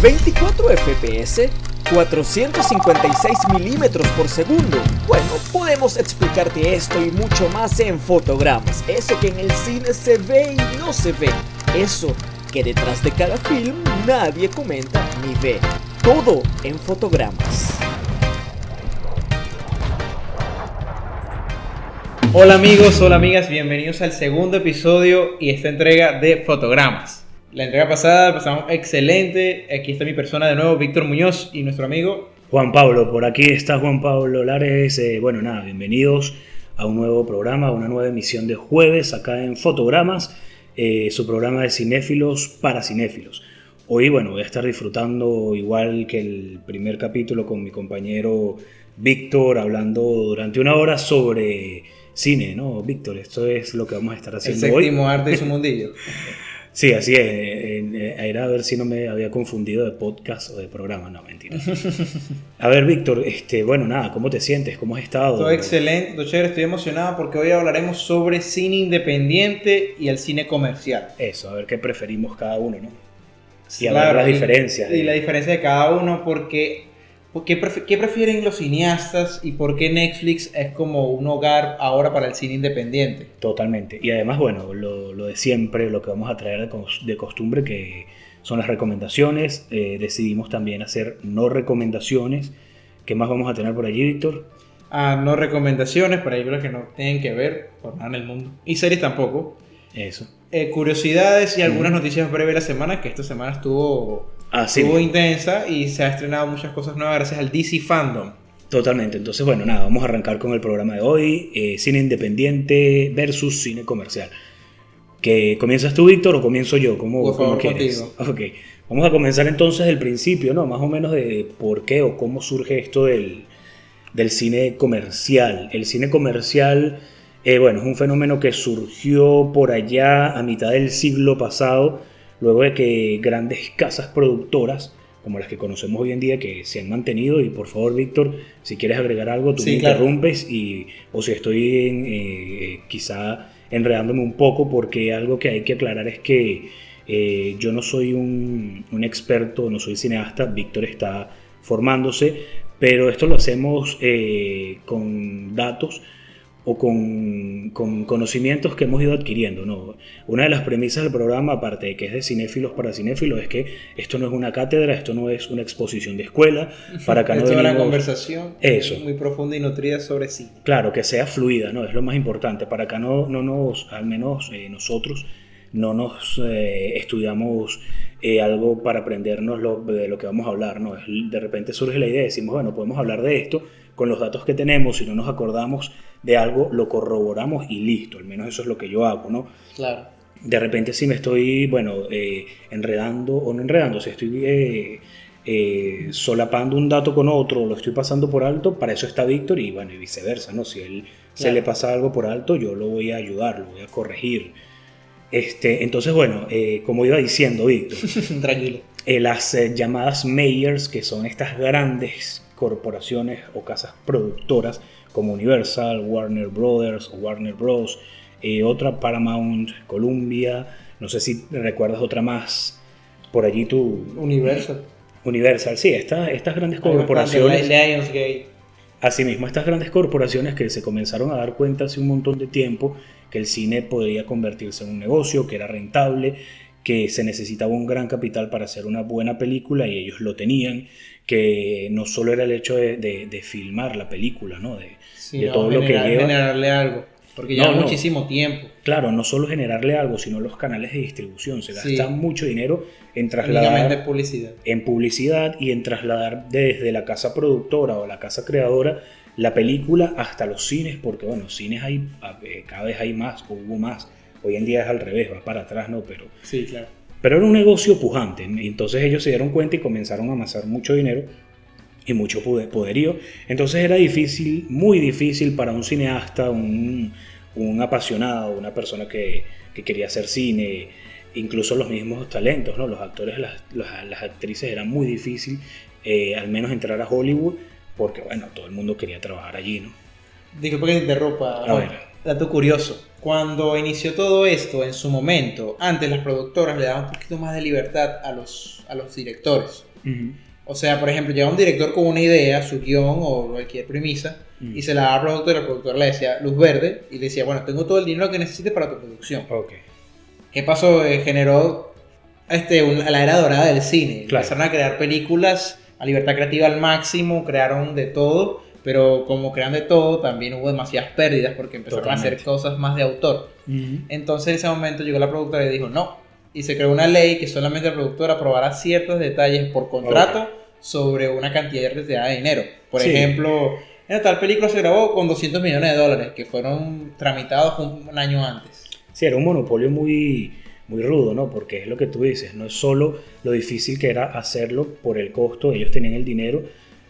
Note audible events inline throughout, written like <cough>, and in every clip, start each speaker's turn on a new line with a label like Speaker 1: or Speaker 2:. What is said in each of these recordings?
Speaker 1: 24 FPS, 456 milímetros por segundo. Bueno, podemos explicarte esto y mucho más en fotogramas. Eso que en el cine se ve y no se ve. Eso que detrás de cada film nadie comenta ni ve. Todo en fotogramas.
Speaker 2: Hola amigos, hola amigas, bienvenidos al segundo episodio y esta entrega de fotogramas. La entrega pasada pasamos excelente. Aquí está mi persona de nuevo, Víctor Muñoz y nuestro amigo
Speaker 3: Juan Pablo. Por aquí está Juan Pablo Lares. Eh, bueno, nada, bienvenidos a un nuevo programa, a una nueva emisión de jueves acá en Fotogramas, eh, su programa de cinéfilos para cinéfilos. Hoy, bueno, voy a estar disfrutando igual que el primer capítulo con mi compañero Víctor, hablando durante una hora sobre cine, ¿no? Víctor, esto es lo que vamos a estar haciendo
Speaker 2: el
Speaker 3: hoy.
Speaker 2: séptimo arte y su <laughs> mundillo.
Speaker 3: Sí, así es. Era a ver si no me había confundido de podcast o de programa. No, mentira. <laughs> A ver, Víctor, este, bueno, nada, ¿cómo te sientes? ¿Cómo has estado?
Speaker 2: Todo excelente, todo chévere, estoy emocionado porque hoy hablaremos sobre cine independiente y el cine comercial.
Speaker 3: Eso, a ver qué preferimos cada uno, ¿no? Y a
Speaker 2: Claro,
Speaker 3: ver las
Speaker 2: y-
Speaker 3: diferencias.
Speaker 2: Y
Speaker 3: de-
Speaker 2: la diferencia de cada uno, porque, pref- ¿qué prefieren los cineastas y por qué Netflix es como un hogar ahora para el cine independiente?
Speaker 3: Totalmente. Y además, bueno, lo, lo de siempre, lo que vamos a traer de, cos- de costumbre, que son las recomendaciones. Eh, decidimos también hacer no recomendaciones. ¿Qué más vamos a tener por allí, Víctor?
Speaker 2: Ah, no recomendaciones para películas que no tienen que ver por nada en el mundo. Y series tampoco.
Speaker 3: Eso.
Speaker 2: Eh, curiosidades y algunas noticias breves de la semana, que esta semana estuvo,
Speaker 3: Así
Speaker 2: estuvo intensa y se ha estrenado muchas cosas nuevas gracias al DC Fandom.
Speaker 3: Totalmente. Entonces, bueno, nada, vamos a arrancar con el programa de hoy. eh, cine independiente versus cine comercial. ¿Que comienzas tú, Víctor, o comienzo yo? ¿Cómo,
Speaker 2: Por favor,
Speaker 3: cómo quieres?
Speaker 2: contigo.
Speaker 3: Ok. Vamos a comenzar entonces del principio, ¿no? Más o menos de por qué o cómo surge esto del, del cine comercial. El cine comercial, eh, bueno, es un fenómeno que surgió por allá a mitad del siglo pasado, luego de que grandes casas productoras, como las que conocemos hoy en día, que se han mantenido, y por favor, Víctor, si quieres agregar algo, tú
Speaker 2: Sí,
Speaker 3: me
Speaker 2: claro.
Speaker 3: interrumpes, y, o si estoy en, eh, quizá enredándome un poco, porque algo que hay que aclarar es que eh, yo no soy un, un experto, no soy cineasta, Víctor está formándose, pero esto lo hacemos eh, con datos o con, con conocimientos que hemos ido adquiriendo. ¿no? Una de las premisas del programa, aparte de que es de cinéfilos para cinéfilos, es que esto no es una cátedra, esto no es una exposición de escuela, <laughs> para acá no
Speaker 2: es una
Speaker 3: venimos-
Speaker 2: conversación
Speaker 3: Eso.
Speaker 2: muy profunda y nutrida sobre cine.
Speaker 3: Claro, que sea fluida, ¿no? Es lo más importante. Para acá no, no nos, al menos eh, nosotros, no nos eh, estudiamos eh, algo para aprendernos lo, de lo que vamos a hablar, ¿no? Es- de repente surge la idea decimos, bueno, podemos hablar de esto con los datos que tenemos, si no nos acordamos de algo, lo corroboramos y listo, al menos eso es lo que yo hago, ¿no?
Speaker 2: Claro.
Speaker 3: de repente si me estoy, bueno, eh, enredando o no enredando, si estoy eh, eh, solapando un dato con otro, lo estoy pasando por alto, para eso está Víctor y bueno, y viceversa, ¿no? Si él se
Speaker 2: Claro.
Speaker 3: le pasa algo por alto, yo lo voy a ayudar, lo voy a corregir. Este, entonces, bueno, eh, como iba diciendo Víctor, <laughs>
Speaker 2: Tranquilo.
Speaker 3: eh, las llamadas mayors, que son estas grandes corporaciones o casas productoras como Universal, Warner Brothers Warner Bros. eh, otra Paramount, Columbia, no sé si recuerdas otra más por allí tú,
Speaker 2: Universal.
Speaker 3: Universal, sí, estas, estas grandes corporaciones.
Speaker 2: Lionsgate.
Speaker 3: Asimismo, estas grandes corporaciones que se comenzaron a dar cuenta hace un montón de tiempo que el cine podía convertirse en un negocio, que era rentable, que se necesitaba un gran capital para hacer una buena película y ellos lo tenían, que no solo era el hecho de, de- de filmar la película, ¿no? De,
Speaker 2: Sí,
Speaker 3: de
Speaker 2: no,
Speaker 3: todo lo que lleva.
Speaker 2: generarle algo. Porque lleva
Speaker 3: no.
Speaker 2: muchísimo tiempo.
Speaker 3: Claro, no solo generarle algo, sino los canales de distribución. Se
Speaker 2: Sí.
Speaker 3: gasta mucho dinero en trasladar
Speaker 2: publicidad.
Speaker 3: en publicidad y en trasladar desde la casa productora o la casa creadora la película hasta los cines, porque bueno, cines hay, eh, cada vez hay más, o hubo más. Hoy en día es al revés, va para atrás, ¿no? Pero,
Speaker 2: Sí, claro.
Speaker 3: Pero era un negocio pujante. Entonces ellos se dieron cuenta y comenzaron a amasar mucho dinero y mucho poder- poderío. Entonces era difícil, muy difícil para un cineasta, un, un apasionado, una persona que, que quería hacer cine, incluso los mismos talentos, ¿no? Los actores, las, las, las actrices, era muy difícil eh, al menos entrar a Hollywood porque, bueno, todo el mundo quería trabajar allí, ¿no?
Speaker 2: Disculpa que te interrumpa.
Speaker 3: A ver.
Speaker 2: Dato curioso. Cuando inició todo esto en su momento, antes las productoras le daban un poquito más de libertad a los, a los directores. O sea, por ejemplo, llega un director con una idea, su guion o cualquier premisa, y se la da al productor, y el productor le decía luz verde, y le decía, bueno, tengo todo el dinero que necesites para tu producción. ¿Qué pasó? Eh, generó este, la era dorada del cine.
Speaker 3: Claro.
Speaker 2: Empezaron a crear películas a libertad creativa al máximo, crearon de todo, pero como crean de todo, también hubo demasiadas pérdidas porque empezaron a hacer
Speaker 3: Totalmente.
Speaker 2: cosas más de autor.
Speaker 3: Ujú.
Speaker 2: Entonces en ese momento llegó la productora y dijo no. Y se creó una ley que solamente el productor aprobará ciertos detalles por contrato sobre una cantidad retirada de dinero. Por
Speaker 3: Sí.
Speaker 2: ejemplo, en tal película se grabó con 200 millones de dólares que fueron tramitados un, un año antes.
Speaker 3: Sí, era un monopolio muy, muy rudo, ¿no? Porque es lo que tú dices, no es solo lo difícil que era hacerlo por el costo, ellos tenían el dinero,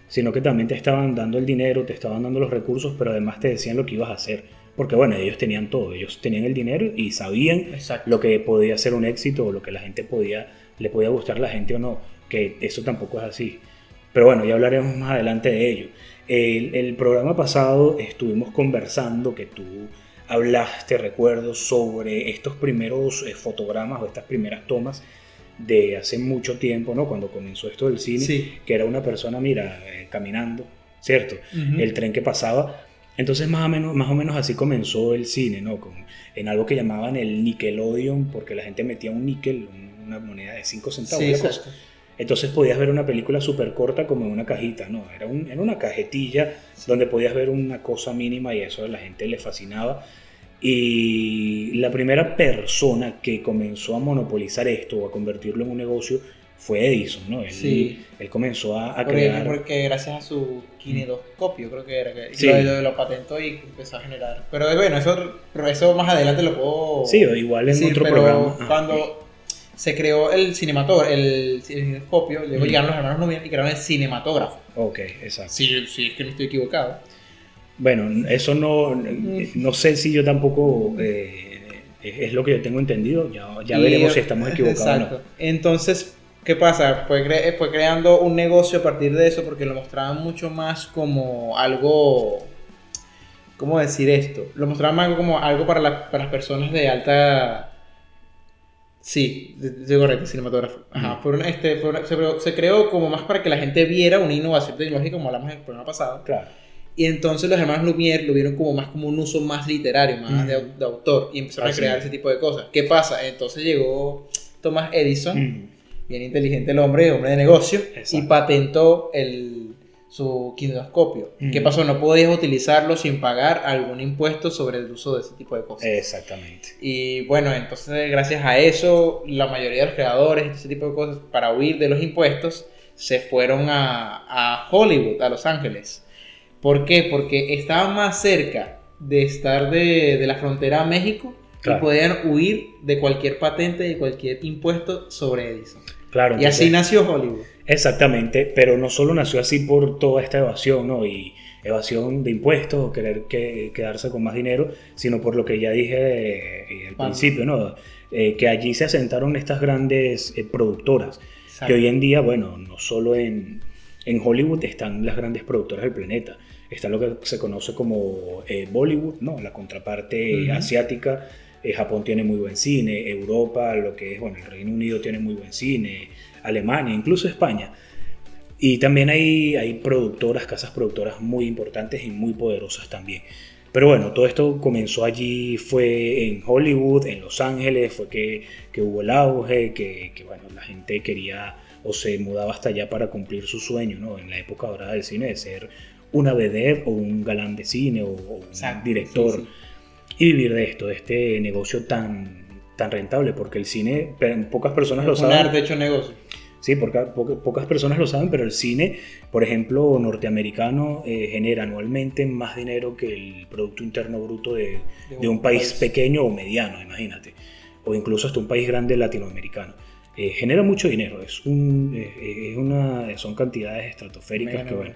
Speaker 3: sino que también te estaban dando el dinero, te estaban dando los recursos, pero además te decían lo que ibas a hacer. Porque bueno, ellos tenían todo, ellos tenían el dinero y sabían
Speaker 2: Exacto.
Speaker 3: lo que podía ser un éxito o lo que la gente podía, le podía gustar a la gente o no, que eso tampoco es así. Pero bueno, ya hablaremos más adelante de ello. El, el programa pasado estuvimos conversando que tú hablaste, recuerdo, sobre estos primeros eh, fotogramas o estas primeras tomas de hace mucho tiempo, ¿no? Cuando comenzó esto del cine,
Speaker 2: Sí.
Speaker 3: que era una persona, mira, eh, caminando, ¿cierto? El tren que pasaba. Entonces más o menos, más o menos así comenzó el cine, ¿no? Con, en algo que llamaban el Nickelodeon, porque la gente metía un níquel, un- una moneda de 5 centavos.
Speaker 2: Sí,
Speaker 3: cosa. Entonces podías ver una película súper corta como en una cajita, ¿no? Era, un- era una cajetilla donde podías ver una cosa mínima y eso a la gente le fascinaba. Y la primera persona que comenzó a monopolizar esto o a convertirlo en un negocio fue Edison, ¿no? Él,
Speaker 2: Sí.
Speaker 3: él comenzó a, a
Speaker 2: Porque,
Speaker 3: crear...
Speaker 2: porque gracias a su kinetoscopio, creo que era, que
Speaker 3: Sí.
Speaker 2: lo, lo- patentó y empezó a generar. Pero bueno, eso, pero eso más adelante lo puedo.
Speaker 3: Sí, o igual en otro
Speaker 2: pero
Speaker 3: programa. Ah,
Speaker 2: Cuando se creó el cinematógrafo, el cinescopio, luego
Speaker 3: Ujú.
Speaker 2: llegaron los hermanos Lumière y crearon el cinematógrafo.
Speaker 3: Ok, exacto.
Speaker 2: Sí, sí, es que no estoy equivocado.
Speaker 3: Bueno, eso no, no sé si yo tampoco eh, es lo que yo tengo entendido. Ya, ya
Speaker 2: Y-
Speaker 3: veremos si estamos equivocados o
Speaker 2: Exacto. Entonces, ¿qué pasa? Fue, cre- fue creando un negocio a partir de eso porque lo mostraban mucho más como algo. ¿Cómo decir esto? Lo mostraban más como algo para, la- para las personas de alta. Sí, de correcto, cinematógrafo. Ajá,
Speaker 3: Ujú.
Speaker 2: fue una- este, fue una- se, creó, se creó como más para que la gente viera una innovación tecnológica, como hablamos en el programa pasado.
Speaker 3: no. Claro.
Speaker 2: Y entonces los hermanos Lumière lo vieron como más como un uso más literario, más de, de autor, y empezaron
Speaker 3: Así
Speaker 2: a crear
Speaker 3: es.
Speaker 2: ese tipo de cosas. ¿Qué pasa? Entonces llegó Thomas Edison,
Speaker 3: Mm,
Speaker 2: bien inteligente el hombre, hombre de negocio,
Speaker 3: Exacto.
Speaker 2: y patentó el, su kinetoscopio.
Speaker 3: Ujú.
Speaker 2: ¿Qué pasó? No podías utilizarlo sin pagar algún impuesto sobre el uso de ese tipo de cosas.
Speaker 3: Exactamente.
Speaker 2: Y bueno, entonces gracias a eso, la mayoría de los creadores ese tipo de cosas, para huir de los impuestos, se fueron a, a Hollywood, a Los Ángeles. ¿Por qué? Porque estaban más cerca de estar de, de la frontera a México
Speaker 3: Claro.
Speaker 2: y podían huir de cualquier patente y cualquier impuesto sobre Edison.
Speaker 3: Claro.
Speaker 2: Y así nació Hollywood.
Speaker 3: Exactamente, pero no solo nació así por toda esta evasión, ¿no? Y evasión de impuestos o querer que, quedarse con más dinero, sino por lo que ya dije eh, al principio, ¿no? Eh, que allí se asentaron estas grandes eh, productoras.
Speaker 2: Exacto.
Speaker 3: que hoy en día, bueno, no solo en, en Hollywood están las grandes productoras del planeta, está lo que se conoce como eh, Bollywood, ¿no? La contraparte
Speaker 2: Ujú.
Speaker 3: asiática, eh, Japón tiene muy buen cine, Europa, lo que es, bueno, el Reino Unido tiene muy buen cine, Alemania, incluso España. Y también hay, hay productoras, casas productoras muy importantes y muy poderosas también. Pero bueno, todo esto comenzó allí, fue en Hollywood, en Los Ángeles, fue que, que hubo el auge, que, que, bueno, la gente quería o se mudaba hasta allá para cumplir su sueño, ¿no? En la época dorada del cine, de ser una vedette o un galán de cine o, o un
Speaker 2: Exacto,
Speaker 3: director
Speaker 2: sí, sí.
Speaker 3: y vivir de esto, de este negocio tan, tan rentable, porque el cine, pocas personas lo
Speaker 2: un
Speaker 3: saben.
Speaker 2: arte hecho negocio.
Speaker 3: Sí, porque poca- pocas personas lo saben, pero el cine, por ejemplo, norteamericano, eh, genera anualmente más dinero que el Producto Interno Bruto de, de un país pequeño o mediano, imagínate, o incluso hasta un país grande latinoamericano. Eh, genera mucho dinero, es un, eh, es una, son cantidades estratosféricas
Speaker 2: Mega
Speaker 3: que, bueno.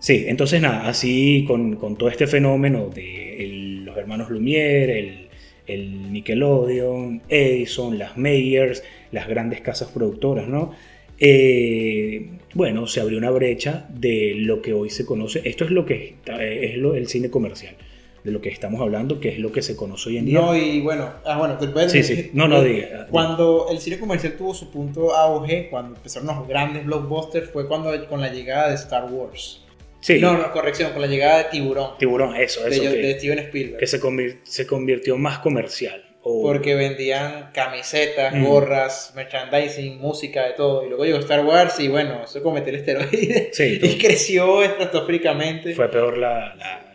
Speaker 3: Sí, entonces nada, así con, con todo este fenómeno de el- los hermanos Lumière, el, el Nickelodeon, Edison, las Mayers, las grandes casas productoras, ¿no? Eh, bueno, se abrió una brecha de lo que hoy se conoce. Esto es lo que está- es lo, el cine comercial. de lo que estamos hablando, que es lo que se conoce hoy en día.
Speaker 2: No, y bueno, ah, bueno, te puedes
Speaker 3: Sí, sí, no, no diga.
Speaker 2: Cuando el cine comercial tuvo su punto auge, cuando empezaron los grandes blockbusters, fue cuando con la llegada de Star Wars.
Speaker 3: Sí,
Speaker 2: No, no, corrección, con la llegada de Tiburón,
Speaker 3: tiburón, eso,
Speaker 2: de,
Speaker 3: eso,
Speaker 2: de
Speaker 3: que,
Speaker 2: Steven Spielberg.
Speaker 3: que se, se convirtió más comercial.
Speaker 2: Porque vendían camisetas,
Speaker 3: Mm.
Speaker 2: gorras, merchandising, música, de todo. Y luego llegó Star Wars y bueno, eso cometió el esteroide.
Speaker 3: Sí, <laughs>
Speaker 2: y creció estratosféricamente
Speaker 3: fue peor la, la,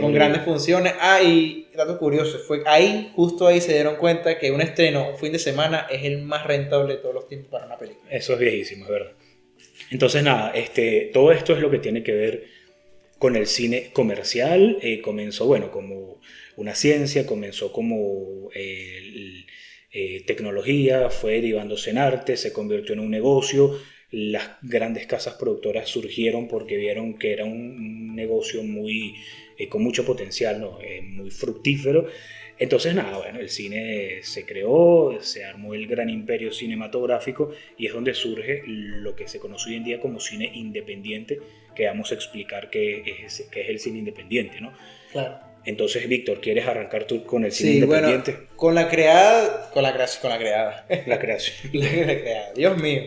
Speaker 2: con grandes funciones. Ah, y dato curioso, fue ahí, justo ahí se dieron cuenta que un estreno un fin de semana es el más rentable de todos los tiempos para una película.
Speaker 3: Eso es viejísimo, es verdad. Entonces, nada, este, todo esto es lo que tiene que ver con el cine comercial. Eh, comenzó, bueno, como una ciencia, comenzó como eh, eh, tecnología, fue derivándose en arte, se convirtió en un negocio. Las grandes casas productoras surgieron porque vieron que era un, negocio muy, eh, con mucho potencial, ¿no? Muy fructífero. Entonces, nada, bueno, el cine se creó, se armó el gran imperio cinematográfico y es donde surge lo que se conoce hoy en día como cine independiente, que vamos a explicar qué es, qué es el cine independiente, ¿no?
Speaker 2: Claro.
Speaker 3: Entonces, Víctor, ¿quieres arrancar tú con el cine
Speaker 2: Sí, bueno,
Speaker 3: independiente?
Speaker 2: con la creada, con la creación, con la creada.
Speaker 3: La creación. <laughs>
Speaker 2: La creada, Dios mío.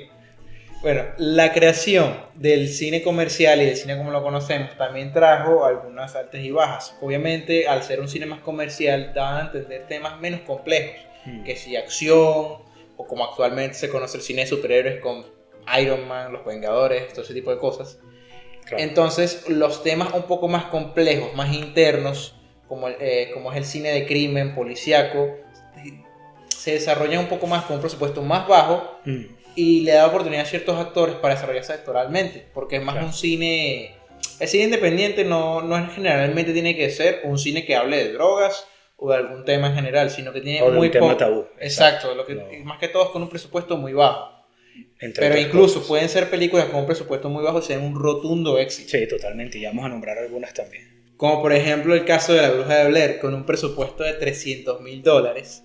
Speaker 2: Bueno, la creación del cine comercial y del cine como lo conocemos también trajo algunas altas y bajas. Obviamente, al ser un cine más comercial, daba a entender temas menos complejos,
Speaker 3: Mm.
Speaker 2: que si acción, o como actualmente se conoce el cine de superhéroes con Iron Man, Los Vengadores, todo ese tipo de cosas.
Speaker 3: Claro.
Speaker 2: Entonces, los temas un poco más complejos, más internos, como, el- eh, como es el cine de crimen, policíaco, se desarrollan un poco más con un presupuesto más bajo
Speaker 3: Mm.
Speaker 2: y le da oportunidad a ciertos actores para desarrollarse actoralmente, porque es más
Speaker 3: Claro.
Speaker 2: un cine... El cine independiente no, no es- generalmente tiene que ser un cine que hable de drogas o de algún tema en general, sino que tiene
Speaker 3: O
Speaker 2: muy poco-
Speaker 3: tabú.
Speaker 2: Exacto, lo que,
Speaker 3: No.
Speaker 2: más que todo es con un presupuesto muy bajo.
Speaker 3: Entre
Speaker 2: Pero incluso
Speaker 3: cosas.
Speaker 2: pueden ser películas con un presupuesto muy bajo y sean un rotundo éxito.
Speaker 3: Sí, totalmente. Y vamos a nombrar algunas también.
Speaker 2: Como por ejemplo el caso de la bruja de Blair, con un presupuesto de 300 mil dólares.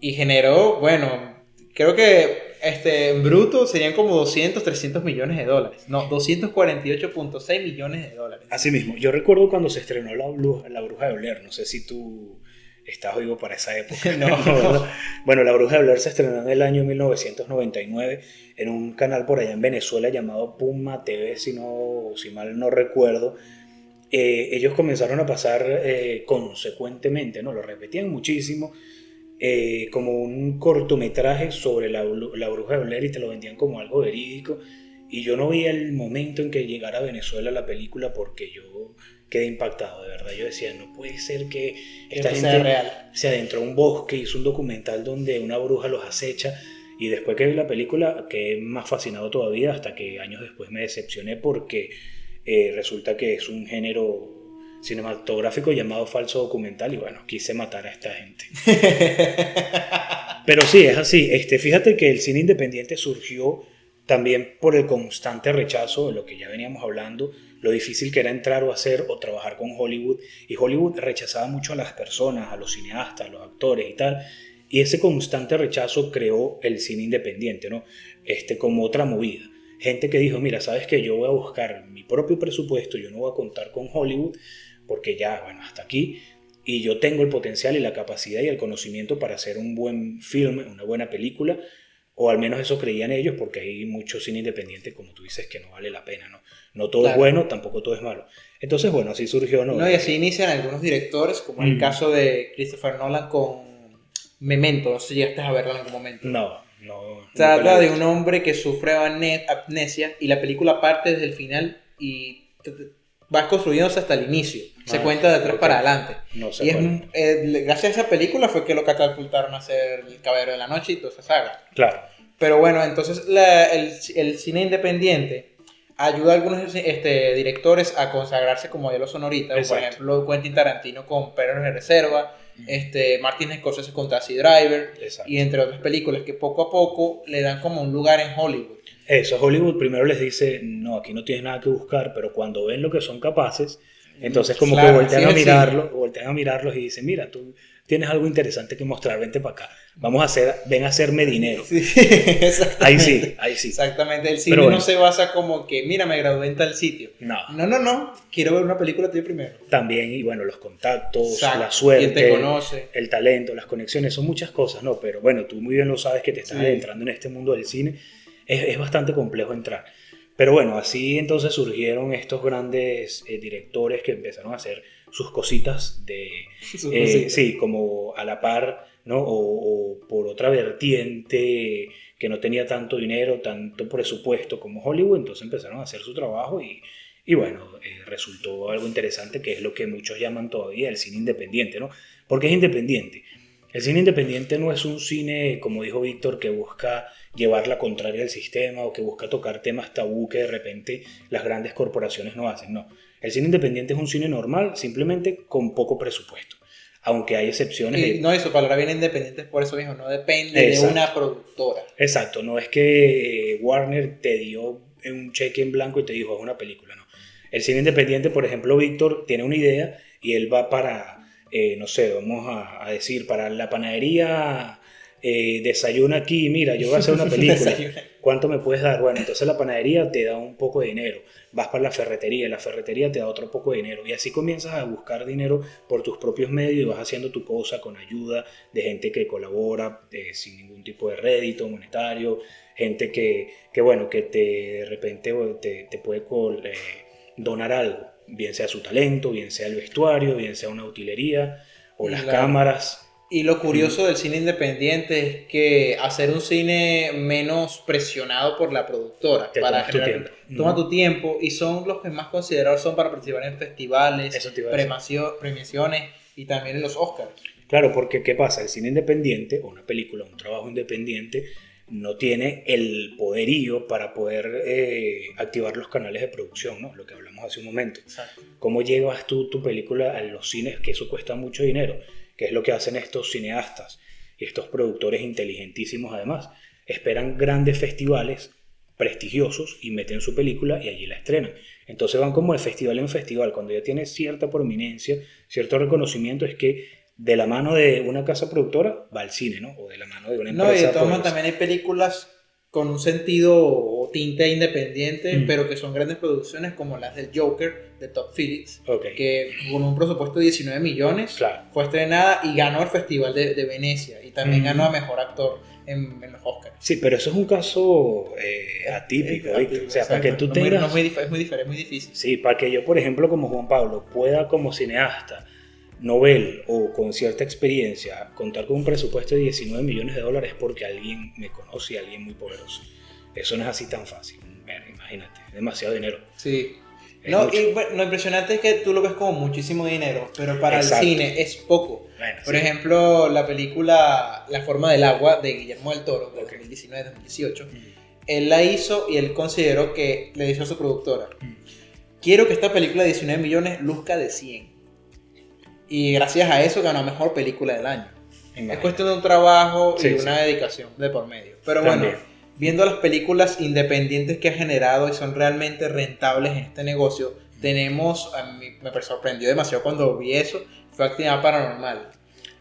Speaker 2: Y generó, bueno, creo que este, en bruto serían como 200, 300 millones de dólares. No, 248.6 millones de dólares.
Speaker 3: Así mismo, yo recuerdo cuando se estrenó La, Blu- la Bruja de Blair, no sé si tú estás vivo para esa época. <laughs> Bueno, La Bruja de Blair se estrenó en el año 1999 en un canal por allá en Venezuela llamado Puma TV, si, no, si mal no recuerdo. Eh, ellos comenzaron a pasar eh, consecuentemente, ¿no? Lo repetían muchísimo, eh, como un cortometraje sobre la, la Bruja de Blair y te lo vendían como algo verídico. Y yo no vi el momento en que llegara a Venezuela la película porque yo quedé impactado, de verdad. Yo decía, no puede ser que esta
Speaker 2: sea
Speaker 3: gente
Speaker 2: real.
Speaker 3: se adentró a un bosque, hizo un documental donde una bruja los acecha. Y después que vi la película, quedé más fascinado todavía hasta que años después me decepcioné porque eh, resulta que es un género cinematográfico llamado falso documental y bueno, quise matar a esta gente. <laughs> Pero sí, es así. Este, fíjate que el cine independiente surgió también por el constante rechazo de lo que ya veníamos hablando, lo difícil que era entrar o hacer o trabajar con Hollywood. Y Hollywood rechazaba mucho a las personas, a los cineastas, a los actores y tal. Y ese constante rechazo creó el cine independiente, ¿no? Este, como otra movida. Gente que dijo, mira, sabes que yo voy a buscar mi propio presupuesto, yo no voy a contar con Hollywood, porque ya, bueno, hasta aquí. Y yo tengo el potencial y la capacidad y el conocimiento para hacer un buen filme, una buena película, o al menos eso creían ellos, porque hay mucho cine independiente, como tú dices, que no vale la pena, ¿no? No todo es bueno, tampoco todo es malo. Entonces, bueno, así surgió, ¿no?
Speaker 2: No, y así inician algunos directores, como el
Speaker 3: Mm.
Speaker 2: caso de Christopher Nolan con Memento. No sé si llegaste a verlo en algún momento.
Speaker 3: No, no.
Speaker 2: Trata de un hombre que sufre amne- amnesia y la película parte desde el final y t- t- va construyéndose hasta el inicio. Se
Speaker 3: Ah,
Speaker 2: cuenta de atrás para adelante.
Speaker 3: No sé
Speaker 2: Y es, eh, gracias a esa película fue que lo catapultaron a ser el Caballero de la Noche y toda esa saga.
Speaker 3: Claro.
Speaker 2: Pero bueno, entonces la- el, el cine independiente ayuda a algunos este, directores a consagrarse como modelo sonorita. Por
Speaker 3: Exacto.
Speaker 2: ejemplo, Quentin Tarantino con Perros de Reserva, este, Martin Scorsese con Taxi Driver
Speaker 3: Exacto.
Speaker 2: y entre otras películas que poco a poco le dan como un lugar en Hollywood.
Speaker 3: Eso, Hollywood primero les dice, no, aquí no tienes nada que buscar, pero cuando ven lo que son capaces, entonces como
Speaker 2: Claro,
Speaker 3: que voltean a mirarlos, voltean a mirarlos y dicen, mira, tú, tienes algo interesante que mostrar, vente para acá. Vamos a hacer, ven a hacerme dinero.
Speaker 2: Sí, <laughs>
Speaker 3: ahí sí, ahí sí.
Speaker 2: Exactamente, el cine no se basa como que, mira, me gradué en tal sitio.
Speaker 3: No.
Speaker 2: No, no, no, quiero ver una película tuya primero.
Speaker 3: También, y bueno, los contactos, la suerte,
Speaker 2: te conoce.
Speaker 3: el talento, las conexiones, son muchas cosas, ¿no? Pero bueno, tú muy bien lo sabes que te estás adentrando en este mundo del cine. Es, es, bastante complejo entrar. Pero bueno, así entonces surgieron estos grandes eh, directores que empezaron a hacer sus cositas de... <laughs> Eh, sí, como a la par ¿no? O, por otra vertiente que no tenía tanto dinero, tanto presupuesto como Hollywood, entonces empezaron a hacer su trabajo y, y bueno, eh, resultó algo interesante que es lo que muchos llaman todavía el cine independiente, ¿no? Porque es independiente. El cine independiente no es un cine, como dijo Víctor, que busca llevar la contraria al sistema o que busca tocar temas tabú que de repente las grandes corporaciones no hacen, no. El cine independiente es un cine normal, simplemente con poco presupuesto aunque hay excepciones.
Speaker 2: no, eso, palabra bien independiente por eso mismo, no depende de una productora.
Speaker 3: Exacto, no es que Warner te dio un cheque en blanco y te dijo es una película, no. El cine independiente, por ejemplo, Víctor tiene una idea y él va para, eh, no sé, vamos a, decir, para la panadería eh, desayuna aquí, mira, yo voy a hacer una <laughs> película. ¿Cuánto me puedes dar? Bueno, entonces la panadería te da un poco de dinero vas para la ferretería, la ferretería te da otro poco de dinero y así comienzas a buscar dinero por tus propios medios y vas haciendo tu cosa con ayuda de gente que colabora eh, sin ningún tipo de rédito monetario, gente que, que bueno, que te, de repente te, te puede donar algo, bien sea su talento, bien sea el vestuario, bien sea una utilería o las cámaras.
Speaker 2: Y lo curioso del cine independiente es que hacer un cine menos presionado por la productora para
Speaker 3: toma tu tiempo.
Speaker 2: toma tu tiempo y son los que más considerados son para participar en festivales, premiaciones y también en los Oscars.
Speaker 3: Claro, porque ¿qué pasa? El cine independiente o una película, un trabajo independiente no tiene el poderío para poder eh, activar los canales de producción, ¿no? Lo que hablamos hace un momento.
Speaker 2: Exacto.
Speaker 3: ¿Cómo llevas tú tu película a los cines? Que eso cuesta mucho dinero que es lo que hacen estos cineastas y estos productores inteligentísimos además. Esperan grandes festivales prestigiosos y meten su película y allí la estrenan. Entonces van como de festival en festival. Cuando ya tiene cierta prominencia, cierto reconocimiento, es que de la mano de una casa productora va al cine, ¿no? O de la mano de una empresa.
Speaker 2: No, y de todas también hay películas con un sentido o tinte independiente, mm. pero que son grandes producciones como las del Joker de Top Phillips, que con un presupuesto de 19 millones fue estrenada y ganó el Festival de, Venecia y también mm. ganó a Mejor Actor en, los Oscars.
Speaker 3: Sí, pero eso es un caso eh, atípico, o sea, para que tú tengas...
Speaker 2: es, muy, diferente, es muy difícil.
Speaker 3: Sí, para que yo, por ejemplo, como Juan Pablo, pueda como cineasta novel o con cierta experiencia contar con un presupuesto de 19 millones de dólares porque alguien me conoce, alguien muy poderoso. Eso no es así tan fácil. imagínate, demasiado dinero.
Speaker 2: Sí. no, y lo impresionante es que tú lo ves como muchísimo dinero, pero para el cine es poco. Por ejemplo, la película La forma del agua de Guillermo del Toro, de 2019-2018, él la hizo y él consideró que le dijo a su productora, quiero que esta película de 19 millones luzca de 100. Y gracias a eso ganó mejor película del año. Es cuestión de un trabajo y una dedicación de por medio. Pero bueno, viendo las películas independientes que ha generado y son realmente rentables en este negocio, tenemos, a mí me sorprendió demasiado cuando vi eso, fue Actividad Paranormal.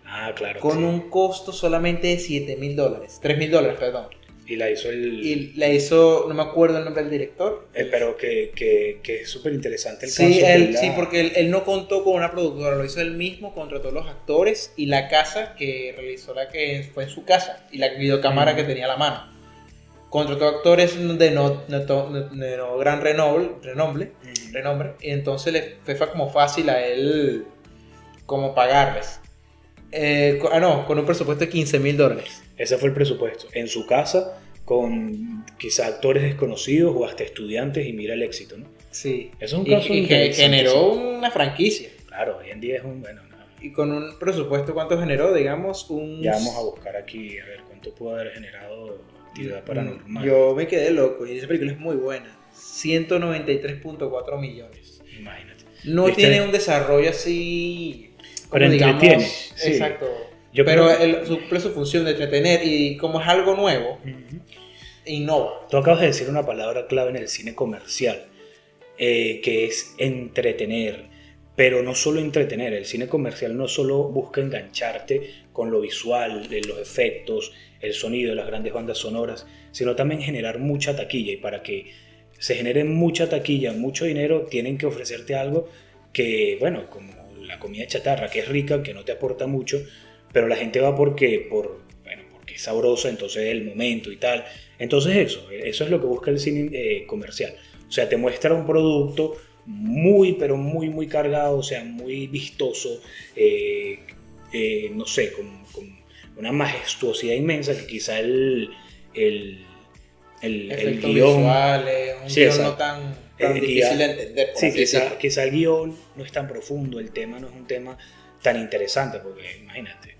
Speaker 3: Ah, claro.
Speaker 2: Con un costo solamente de 7 mil dólares, 3 mil dólares, perdón.
Speaker 3: Y la hizo el...
Speaker 2: Y la hizo, no me acuerdo el nombre del director.
Speaker 3: Eh, pero que, que, que es súper interesante el
Speaker 2: sí, caso. Sí, porque él, él, no contó con una productora, lo hizo él mismo, contrató los actores y la casa que realizó la que fue en su casa y la videocámara que tenía a la mano. Contrató actores de no, no, gran renombre, renombre, renombre, y entonces le fue como fácil a él como pagarles. Eh, ah, no, con un presupuesto de 15 mil dólares.
Speaker 3: Ese fue el presupuesto. En su casa, con quizá actores desconocidos o hasta estudiantes y mira el éxito, ¿no?
Speaker 2: Sí.
Speaker 3: es un caso
Speaker 2: y, que generó una franquicia.
Speaker 3: Claro, hoy en día es un... Bueno,
Speaker 2: Y con un presupuesto, ¿cuánto generó? Digamos, un...
Speaker 3: Ya vamos a buscar aquí, a ver cuánto pudo haber generado actividad mm, paranormal.
Speaker 2: Yo me quedé loco y esa película es muy buena. 193.4 millones.
Speaker 3: Imagínate.
Speaker 2: No tiene un desarrollo así...
Speaker 3: Pero entretiene.
Speaker 2: Exacto pero el, su, su, función de entretener y como es algo nuevo, innova.
Speaker 3: Tú acabas de decir una palabra clave en el cine comercial, eh, que es entretener. pero no solo entretener, el cine comercial no solo busca engancharte con lo visual, los efectos, el sonido, las grandes bandas sonoras, sino también generar mucha taquilla y para que se genere mucha taquilla, mucho dinero, tienen que ofrecerte algo que, bueno, como la comida chatarra, que es rica, que no te aporta mucho, pero la gente va porque, por, bueno, porque es sabrosa, entonces el momento y tal. Entonces eso, eso es lo que busca el cine eh, comercial. O sea, te muestra un producto muy, pero muy, muy cargado, o sea, muy vistoso, eh, eh, no sé, con, una majestuosidad inmensa que quizá el, el, el,
Speaker 2: el guion... Visuales, un guion no tan, tan difícil de entender.
Speaker 3: Sí, quizá, quizá el guion no es tan profundo, el tema no es un tema tan interesante, porque imagínate,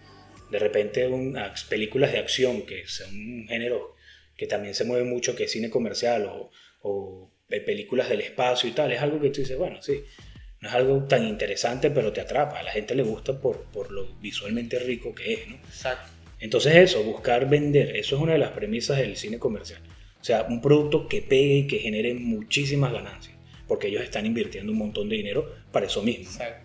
Speaker 3: de repente unas películas de acción, que son un género que también se mueve mucho, que es cine comercial o, o películas del espacio y tal, es algo que tú dices, bueno, sí, no es algo tan interesante, pero te atrapa, a la gente le gusta por, por lo visualmente rico que es, ¿no?
Speaker 2: Exacto.
Speaker 3: Entonces eso, buscar vender, eso es una de las premisas del cine comercial. O sea, un producto que pegue y que genere muchísimas ganancias, porque ellos están invirtiendo un montón de dinero para eso mismo.
Speaker 2: Exacto.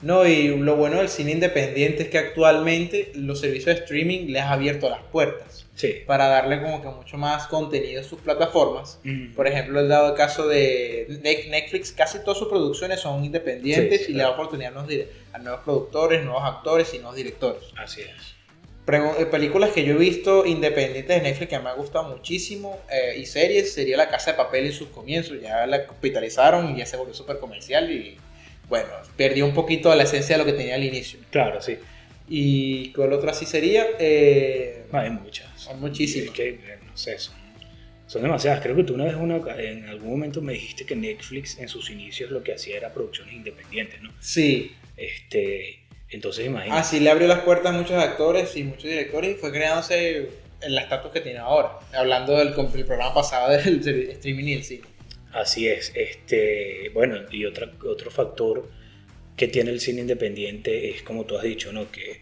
Speaker 2: No, y lo bueno del cine independiente es que actualmente los servicios de streaming les ha abierto las puertas.
Speaker 3: Sí.
Speaker 2: Para darle como que mucho más contenido a sus plataformas. Por ejemplo, el dado caso de Netflix, casi todas sus producciones son independientes y le da oportunidad a nuevos productores, nuevos actores y nuevos directores.
Speaker 3: Así es.
Speaker 2: Eh, películas que yo he visto independientes de Netflix que me ha gustado muchísimo eh, y series sería La Casa de Papel en sus comienzos. Ya la capitalizaron y ya se volvió súper comercial y bueno, perdió un poquito la esencia de lo que tenía al inicio.
Speaker 3: Claro, sí.
Speaker 2: ¿Y cuál otra así sería? Eh,
Speaker 3: hay muchas.
Speaker 2: Son muchísimas.
Speaker 3: Es que, eh, no sé, son, son, demasiadas. Creo que tú una vez una, en algún momento me dijiste que Netflix en sus inicios lo que hacía era producciones independientes, ¿no?
Speaker 2: Sí.
Speaker 3: Este, entonces imagínate.
Speaker 2: Así le abrió las puertas a muchos actores y muchos directores y fue creándose el estatus que tiene ahora. Hablando del, del programa pasado del streaming y el cine.
Speaker 3: Así es. Este, bueno, y otra, otro factor que tiene el cine independiente es, como tú has dicho, ¿no? que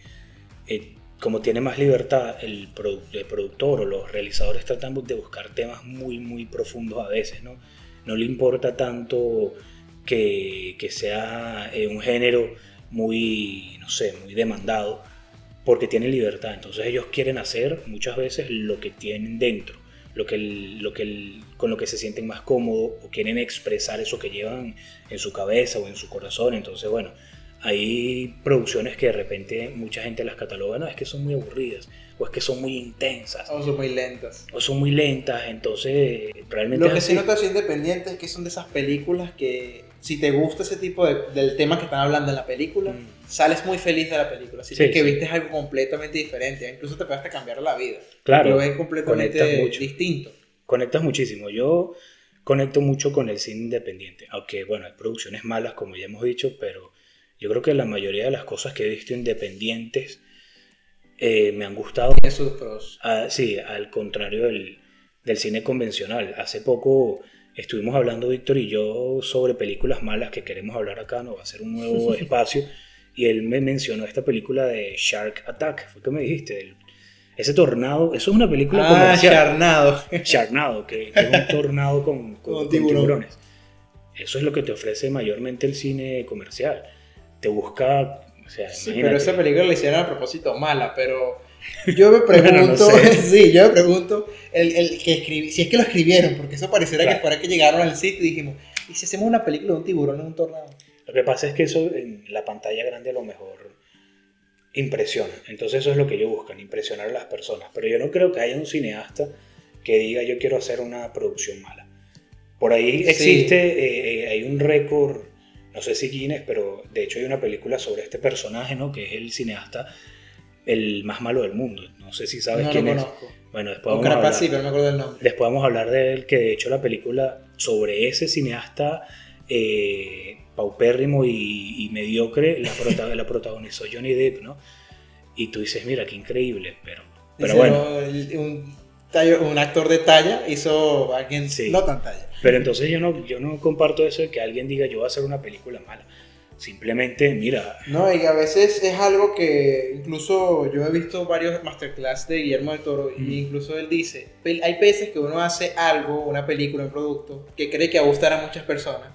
Speaker 3: eh, como tiene más libertad, el, productor o los realizadores tratan de buscar temas muy, muy profundos a veces. No, no le importa tanto que, que sea eh, un género muy, no sé, muy demandado, porque tiene libertad. Entonces ellos quieren hacer muchas veces lo que tienen dentro lo que, lo que con lo que se sienten más cómodos o quieren expresar eso que llevan en su cabeza o en su corazón. Entonces, bueno, hay producciones que de repente mucha gente las cataloga, no, es que son muy aburridas, o es que son muy intensas.
Speaker 2: O son muy lentas.
Speaker 3: O son muy lentas, entonces realmente...
Speaker 2: Lo que sí notas independiente es que son de esas películas que si te gusta ese tipo de, del tema que están hablando en la película, mm. sales muy feliz de la película. Así que viste algo completamente diferente. Incluso te puede hasta cambiar la vida.
Speaker 3: Claro.
Speaker 2: Lo ves completamente distinto.
Speaker 3: Conectas muchísimo. Yo conecto mucho con el cine independiente. Aunque, bueno, hay producciones malas, como ya hemos dicho, pero yo creo que la mayoría de las cosas que he visto independientes eh, me han gustado.
Speaker 2: Sus pros.
Speaker 3: Ah, sí, al contrario del, del cine convencional. Hace poco estuvimos hablando Víctor y yo sobre películas malas que queremos hablar acá, no va a ser un nuevo <laughs> espacio. Y él me mencionó esta película de Shark Attack, fue que me dijiste, ese tornado, eso es una película
Speaker 2: ah, comercial. Sharknado.
Speaker 3: Sharknado, que, es un <laughs> tornado con, con, tiburones. Eso es lo que te ofrece mayormente el cine comercial. Te busca, o sea,
Speaker 2: sí, pero esa película la hicieron a propósito mala, pero <laughs> yo me pregunto, <laughs> sí, yo me pregunto el, el que escribí, si es que lo escribieron, porque eso pareciera que fuera que llegaron al sitio y dijimos, ¿y si hacemos una película de un tiburón en un tornado?
Speaker 3: Lo que pasa es que eso en la pantalla grande a lo mejor impresiona. Entonces eso es lo que ellos buscan, impresionar a las personas. Pero yo no creo que haya un cineasta que diga yo quiero hacer una producción mala. Por ahí existe, eh, eh, hay un récord, no sé si Guinness, pero de hecho hay una película sobre este personaje, ¿no? Que es el cineasta el más malo del mundo. No sé si sabes quién es. Bueno, después vamos, a hablar,
Speaker 2: sí, pero no me acuerdo del nombre.
Speaker 3: después vamos a hablar de él, que de hecho la película sobre ese cineasta eh, paupérrimo y, mediocre la, la protagonizó Johnny Depp, ¿no? Y tú dices, mira, qué increíble, pero, pero bueno.
Speaker 2: Un, un, actor de talla hizo alguien no tan talla.
Speaker 3: Pero entonces yo no, yo no comparto eso de que alguien diga, yo voy a hacer una película mala. Simplemente, mira.
Speaker 2: No, y a veces es algo que incluso yo he visto varios masterclass de Guillermo del Toro y incluso él dice, hay veces que uno hace algo, una película, un producto, que cree que va a gustar a muchas personas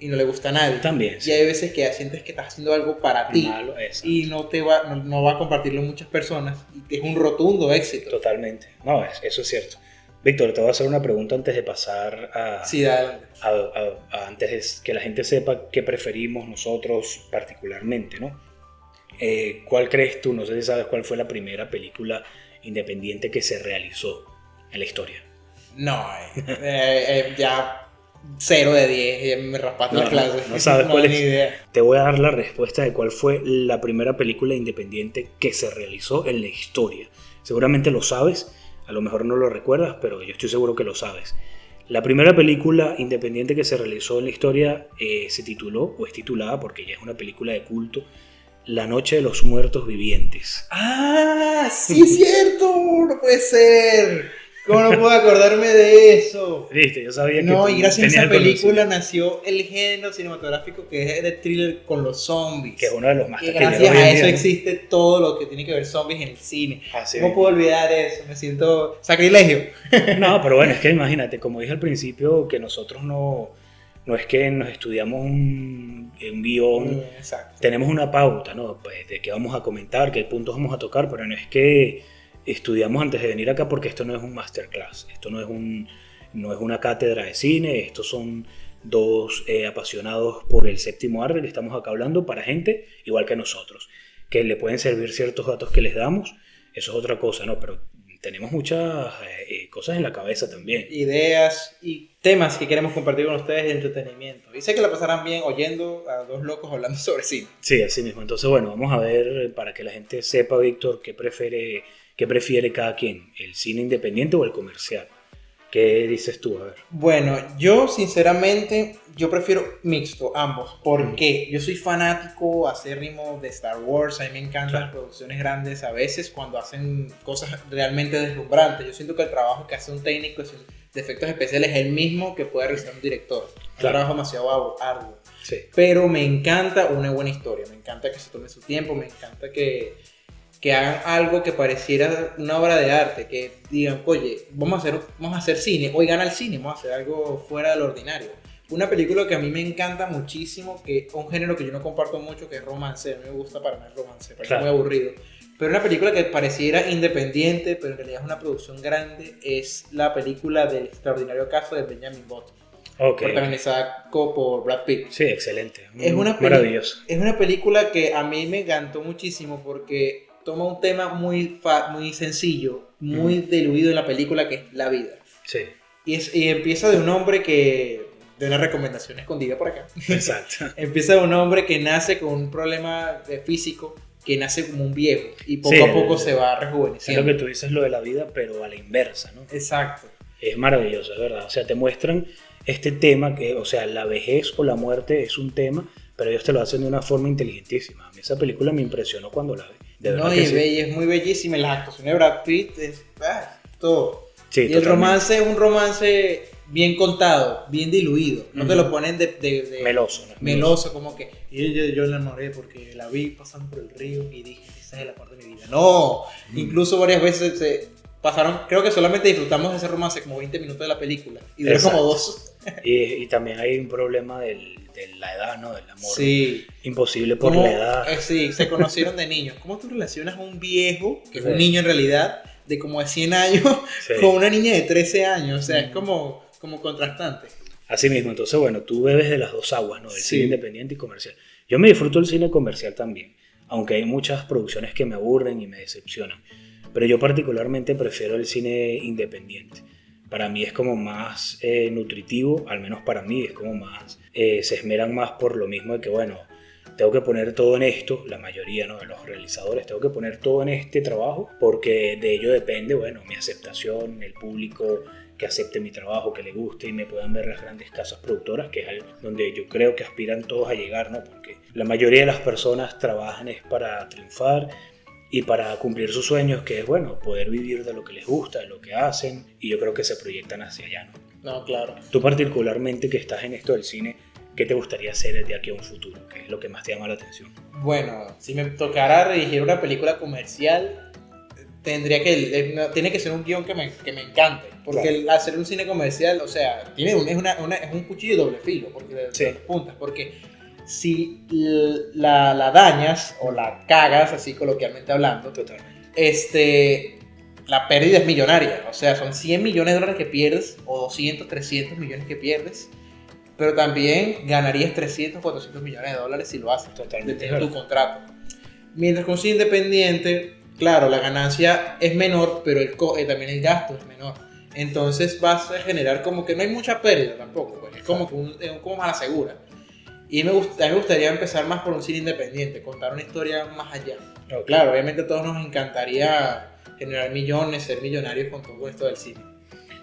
Speaker 2: y no le gusta a nadie.
Speaker 3: También.
Speaker 2: Y
Speaker 3: sí.
Speaker 2: hay veces que sientes que estás haciendo algo para ti
Speaker 3: Malo,
Speaker 2: y no te va, no, no va a compartirlo muchas personas y es un rotundo éxito.
Speaker 3: Totalmente. No, es- eso es cierto. Víctor, te voy a hacer una pregunta antes de pasar a,
Speaker 2: Sí, adelante.
Speaker 3: a- a- a- antes de que la gente sepa qué preferimos nosotros particularmente, ¿no? Eh, ¿Cuál crees tú? No sé si sabes cuál fue la primera película independiente que se realizó en la historia.
Speaker 2: No, eh, eh, ya 0 de 10, ya me raspaste
Speaker 3: No,
Speaker 2: la clase.
Speaker 3: no sabes <laughs> cuál
Speaker 2: ni
Speaker 3: es.
Speaker 2: idea.
Speaker 3: Te voy a dar la respuesta de cuál fue la primera película independiente que se realizó en la historia. Seguramente lo sabes, a lo mejor no lo recuerdas, pero yo estoy seguro que lo sabes. La primera película independiente que se realizó en la historia eh, se tituló, o es titulada, porque ya es una película de culto, La Noche de los Muertos Vivientes.
Speaker 2: Ah, sí es <laughs> cierto, no puede ser. ¿Cómo no puedo acordarme de eso?
Speaker 3: Viste, yo sabía que
Speaker 2: No, y gracias a esa
Speaker 3: el
Speaker 2: película nació el género cinematográfico que es de thriller con los zombies.
Speaker 3: que es uno de los más taquilleros
Speaker 2: gracias a eso existe todo lo que tiene que ver zombies en el cine.
Speaker 3: Así
Speaker 2: ¿Cómo puedo olvidar eso? Me siento sacrilegio.
Speaker 3: No, <laughs> pero bueno, es que imagínate, como dije al principio, que nosotros no, no es que nos estudiamos un, un guion,
Speaker 2: Mm, Exacto.
Speaker 3: tenemos una pauta, ¿no? Pues de qué vamos a comentar, qué puntos vamos a tocar, pero no es que estudiamos antes de venir acá porque esto no es un masterclass, esto no es, un, no es una cátedra de cine, estos son dos eh, apasionados por el séptimo arte que estamos acá hablando para gente igual que nosotros, que le pueden servir ciertos datos que les damos, eso es otra cosa, ¿no? Pero tenemos muchas eh, eh, cosas en la cabeza también.
Speaker 2: Ideas y temas que queremos compartir con ustedes de entretenimiento. Y sé que la pasarán bien oyendo a dos locos hablando <laughs> sobre cine.
Speaker 3: Sí, así mismo. Entonces, bueno, vamos a ver eh, para que la gente sepa, Víctor, qué prefiere, qué prefiere cada quien, el cine independiente o el comercial. ¿Qué dices tú? A ver.
Speaker 2: Bueno, yo sinceramente, yo prefiero mixto, ambos. porque Yo soy fanático acérrimo de Star Wars. A mí me encantan
Speaker 3: Claro.
Speaker 2: las producciones grandes a veces cuando hacen cosas realmente deslumbrantes. Yo siento que el trabajo que hace un técnico de efectos especiales es el mismo que puede realizar un director. Un trabajo demasiado arduo.
Speaker 3: Sí.
Speaker 2: Pero me encanta una buena historia, me encanta que se tome su tiempo, me encanta que, que hagan algo que pareciera una obra de arte, que digan, oye, vamos a hacer, vamos a hacer cine, hoy gana el cine, vamos a hacer algo fuera de lo ordinario. Una película que a mí me encanta muchísimo, que un género que yo no comparto mucho, que es romance, a mí me gusta para nada el romance, parece
Speaker 3: Claro.
Speaker 2: muy aburrido. Pero una película que pareciera independiente, pero en realidad es una producción grande, es la película del extraordinario caso de Benjamin Button,
Speaker 3: Ok.
Speaker 2: protagonizada por Brad Pitt.
Speaker 3: Sí, excelente.
Speaker 2: Es una
Speaker 3: Maravilloso.
Speaker 2: Es una película que a mí me encantó muchísimo porque toma un tema muy, fa- muy sencillo, muy diluido en la película, que es la vida.
Speaker 3: Sí,
Speaker 2: Y, es- y empieza de un hombre que, de una recomendación escondida por acá,
Speaker 3: exacto. <laughs>
Speaker 2: empieza de un hombre que nace con un problema eh, físico, que nace como un viejo y poco
Speaker 3: Sí,
Speaker 2: a poco
Speaker 3: el-
Speaker 2: se va
Speaker 3: Es
Speaker 2: rejuveneciendo.
Speaker 3: lo que tú dices, lo de la vida, pero a la inversa, ¿no?
Speaker 2: Exacto.
Speaker 3: Es maravilloso, es verdad. O sea, te muestran este tema que, o sea, la vejez o la muerte es un tema, pero ellos te lo hacen de una forma inteligentísima. A mí esa película me impresionó cuando la vi. De verdad
Speaker 2: No,
Speaker 3: que
Speaker 2: y,
Speaker 3: sí.
Speaker 2: y es muy bellísima y las actuaciones de Brad Pitt es ah, todo.
Speaker 3: Sí,
Speaker 2: y el romance es un romance bien contado, bien diluido. No te lo ponen de, de- de-
Speaker 3: Meloso, ¿no?
Speaker 2: meloso, como que y yo, yo la enamoré porque la vi pasando por el río y dije, esa es la parte de mi vida. No, incluso varias veces se pasaron, creo que solamente disfrutamos de ese romance como 20 minutos de la película y duró como dos.
Speaker 3: Y, y también hay un problema del- de la edad, ¿no? Del amor.
Speaker 2: Sí.
Speaker 3: Imposible por
Speaker 2: ¿Cómo-
Speaker 3: la edad.
Speaker 2: eh, sí, se conocieron de niños. ¿Cómo tú relacionas a un viejo, que es un niño en realidad, de como de 100 años, <laughs>
Speaker 3: Sí.
Speaker 2: con una niña de 13 años? O sea,
Speaker 3: Mm.
Speaker 2: es como, como contrastante.
Speaker 3: Así mismo, entonces, bueno, tú bebes de las dos aguas, ¿no? Del
Speaker 2: Sí.
Speaker 3: cine independiente y comercial. Yo me disfruto el cine comercial también, aunque hay muchas producciones que me aburren y me decepcionan. Pero yo particularmente prefiero el cine independiente. Para mí es como más eh, nutritivo, al menos para mí, es como más, eh, se esmeran más por lo mismo de que, bueno, tengo que poner todo en esto, la mayoría ¿no? de los realizadores, tengo que poner todo en este trabajo porque de ello depende, bueno, mi aceptación, el público que acepte mi trabajo, que le guste y me puedan ver las grandes casas productoras, que es donde yo creo que aspiran todos a llegar, ¿no? Porque la mayoría de las personas trabajan es para triunfar y para cumplir sus sueños, que es, bueno, poder vivir de lo que les gusta, de lo que hacen, y yo creo que se proyectan hacia allá, ¿no?
Speaker 2: No, claro.
Speaker 3: Tú particularmente que estás en esto del cine, ¿qué te gustaría hacer de aquí a un futuro? ¿Qué es lo que más te llama la atención?
Speaker 2: Bueno, si me tocara dirigir una película comercial, tendría que, eh, tiene que ser un guion que me, que me encante. Porque
Speaker 3: Claro.
Speaker 2: el hacer un cine comercial, o sea, tiene un, es, una, una- es un cuchillo de doble filo, porque de,
Speaker 3: Sí.
Speaker 2: puntas. Porque si la, la dañas o la cagas, así coloquialmente hablando,
Speaker 3: Totalmente.
Speaker 2: este, la pérdida es millonaria. O sea, son 100 millones de dólares que pierdes o 200, 300 millones que pierdes. Pero también ganarías 300, 400 millones de dólares si lo haces
Speaker 3: Totalmente.
Speaker 2: de
Speaker 3: es
Speaker 2: tu contrato. Mientras con un cine independiente, claro, la ganancia es menor, pero el co- eh, también el gasto es menor. Entonces vas a generar como que no hay mucha pérdida tampoco. pues, Es como que un, como más la segura. Y me, a mí me gustaría empezar más por un cine independiente, contar una historia más allá.
Speaker 3: Ok.
Speaker 2: Claro, obviamente a todos nos encantaría generar millones, ser millonarios con todo esto del cine.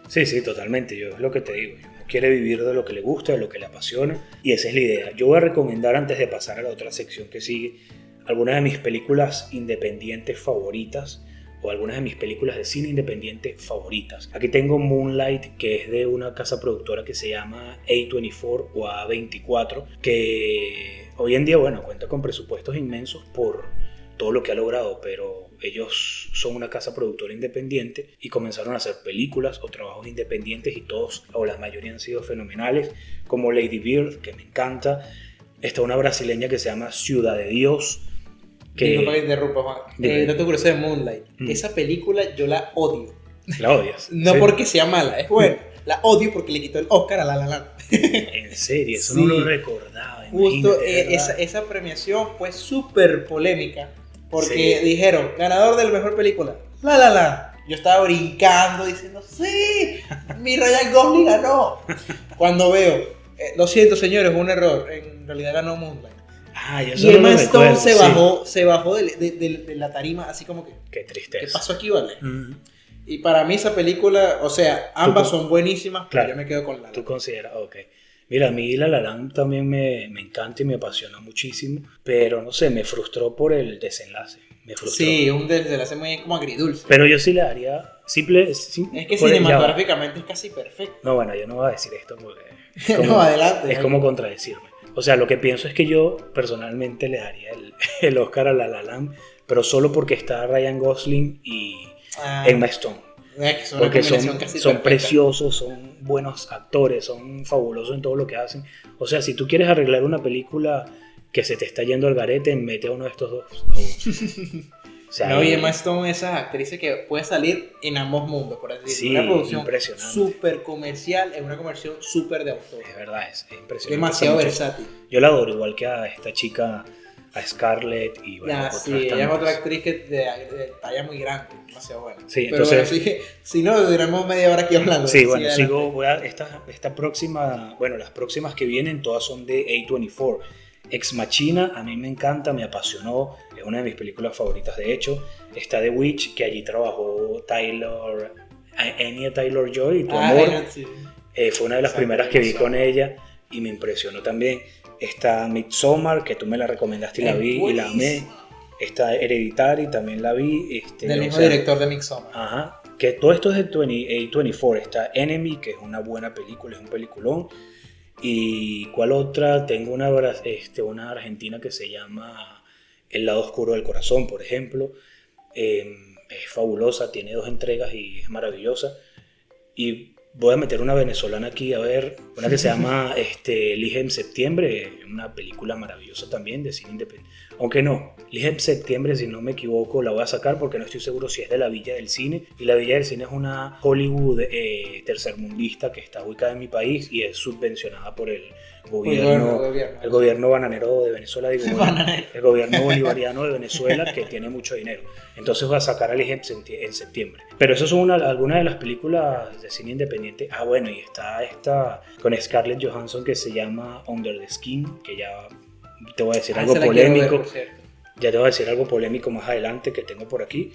Speaker 3: Sí, sí, totalmente. Yo es lo que te digo. Uno quiere vivir de lo que le gusta, de lo que le apasiona. Y esa es la idea. Yo voy a recomendar, antes de pasar a la otra sección que sigue, algunas de mis películas independientes favoritas o algunas de mis películas de cine independiente favoritas. Aquí tengo Moonlight, que es de una casa productora que se llama A24 o A24, que hoy en día, bueno, cuenta con presupuestos inmensos por todo lo que ha logrado, pero ellos son una casa productora independiente y comenzaron a hacer películas o trabajos independientes y todos, o la mayoría han sido fenomenales, como Lady Bird, que me encanta. Está una brasileña que se llama Ciudad de Dios, que
Speaker 2: Disculpa que interrumpa, Juan. Eh, dato curioso de Moonlight.
Speaker 3: Mm.
Speaker 2: Esa película yo la odio.
Speaker 3: la odias. <laughs>
Speaker 2: No
Speaker 3: Sí.
Speaker 2: porque sea mala, es buena. <laughs> La odio porque le quitó el Oscar a La La Land.
Speaker 3: En serio, eso
Speaker 2: Sí.
Speaker 3: no lo recordaba.
Speaker 2: Justo eh, esa, esa premiación fue súper polémica porque
Speaker 3: Sí.
Speaker 2: dijeron, ganador de la mejor película, La La Land. Yo estaba brincando diciendo, sí, mi Ryan Gosling ganó. <laughs> Cuando veo, eh, lo siento señores, un error, en realidad ganó Moonlight.
Speaker 3: Ah,
Speaker 2: Y
Speaker 3: solo
Speaker 2: Emma Stone se
Speaker 3: sí.
Speaker 2: bajó, se bajó de, de- de- de la tarima así como que,
Speaker 3: Qué
Speaker 2: ¿qué
Speaker 3: tristeza.
Speaker 2: pasó aquí, vale?
Speaker 3: Mm.
Speaker 2: Y para mí esa película, o sea, ambas son buenísimas, pero
Speaker 3: Claro.
Speaker 2: yo me quedo con La La
Speaker 3: Tú consideras, ok. Mira, a mí La La Land también me, me encanta y me apasiona muchísimo, pero no sé, me frustró por el desenlace. Me frustró.
Speaker 2: Sí, un desde la hace muy como agridulce.
Speaker 3: Pero yo sí le daría simple. sim-
Speaker 2: Es que cinematográficamente es casi perfecto.
Speaker 3: No, bueno, yo no voy a decir esto porque <laughs> es como,
Speaker 2: no, adelante.
Speaker 3: es como contradecirme. O sea, lo que pienso es que yo personalmente le daría el, <laughs> el Oscar a La La Land, pero solo porque está Ryan Gosling y
Speaker 2: Ah,
Speaker 3: Emma Stone.
Speaker 2: es una
Speaker 3: Porque son,
Speaker 2: casi
Speaker 3: son preciosos, son buenos actores, son fabulosos en todo lo que hacen. O sea, si tú quieres arreglar una película que se te está yendo al garete, mete a uno de estos dos. <laughs> O sea,
Speaker 2: No, y Emma Stone es esa actriz que puede salir en ambos mundos, por así
Speaker 3: Sí,
Speaker 2: decirlo. Una producción
Speaker 3: impresionante.
Speaker 2: súper comercial, es una comercial súper de autor.
Speaker 3: es verdad, es, es impresionante.
Speaker 2: Demasiado
Speaker 3: muchacha.
Speaker 2: versátil.
Speaker 3: Yo la adoro, igual que a esta chica, a Scarlett y bueno,
Speaker 2: sí, ella es otra actriz que de, de talla muy grande, demasiado buena.
Speaker 3: Sí,
Speaker 2: Pero
Speaker 3: entonces-
Speaker 2: bueno, sí <laughs> si no, duramos media hora aquí hablando.
Speaker 3: Sí, bueno, sigo, voy a, esta, esta próxima, bueno, las próximas que vienen todas son de A24. Ex Machina, a mí me encanta, me apasionó, es una de mis películas favoritas de hecho. Está The Witch, que allí trabajó Taylor, Anya Taylor Joy, Tu
Speaker 2: Ah,
Speaker 3: Amor,
Speaker 2: sí.
Speaker 3: Eh, fue una de las
Speaker 2: Exacto,
Speaker 3: primeras que vi con ella y me impresionó también. Está Midsommar, que tú me la recomendaste y la vi y la amé. Está Hereditary, también la vi. Este,
Speaker 2: Del mismo
Speaker 3: sea,
Speaker 2: director de Midsommar.
Speaker 3: Ajá. Que todo esto es de 20, A24. Está Enemy, que es una buena película, es un peliculón. ¿Y cuál otra? Tengo una, este, una argentina que se llama El lado oscuro del corazón, por ejemplo. Eh, es fabulosa, tiene dos entregas y es maravillosa. Y voy a meter una venezolana aquí, a ver, una que se llama <laughs> este, Elige en septiembre, una película maravillosa también de cine independiente. Aunque no, Elige en septiembre, si no me equivoco, la voy a sacar porque no estoy seguro si es de la Villa del Cine. Y la Villa del Cine es una Hollywood eh, tercermundista que está ubicada en mi país y es subvencionada por el gobierno,
Speaker 2: Gobierno, gobierno.
Speaker 3: el gobierno bananero de Venezuela, digo, <laughs>
Speaker 2: Bananero.
Speaker 3: el gobierno bolivariano de Venezuela que tiene mucho dinero. Entonces va a sacar al en en septiembre. Pero esas son una- algunas de las películas de cine independiente. Ah, bueno, y está esta con Scarlett Johansson que se llama Under the Skin, que ya te voy a decir
Speaker 2: Ah,
Speaker 3: algo
Speaker 2: ver,
Speaker 3: polémico. Ya te voy a decir algo polémico más adelante que tengo por aquí,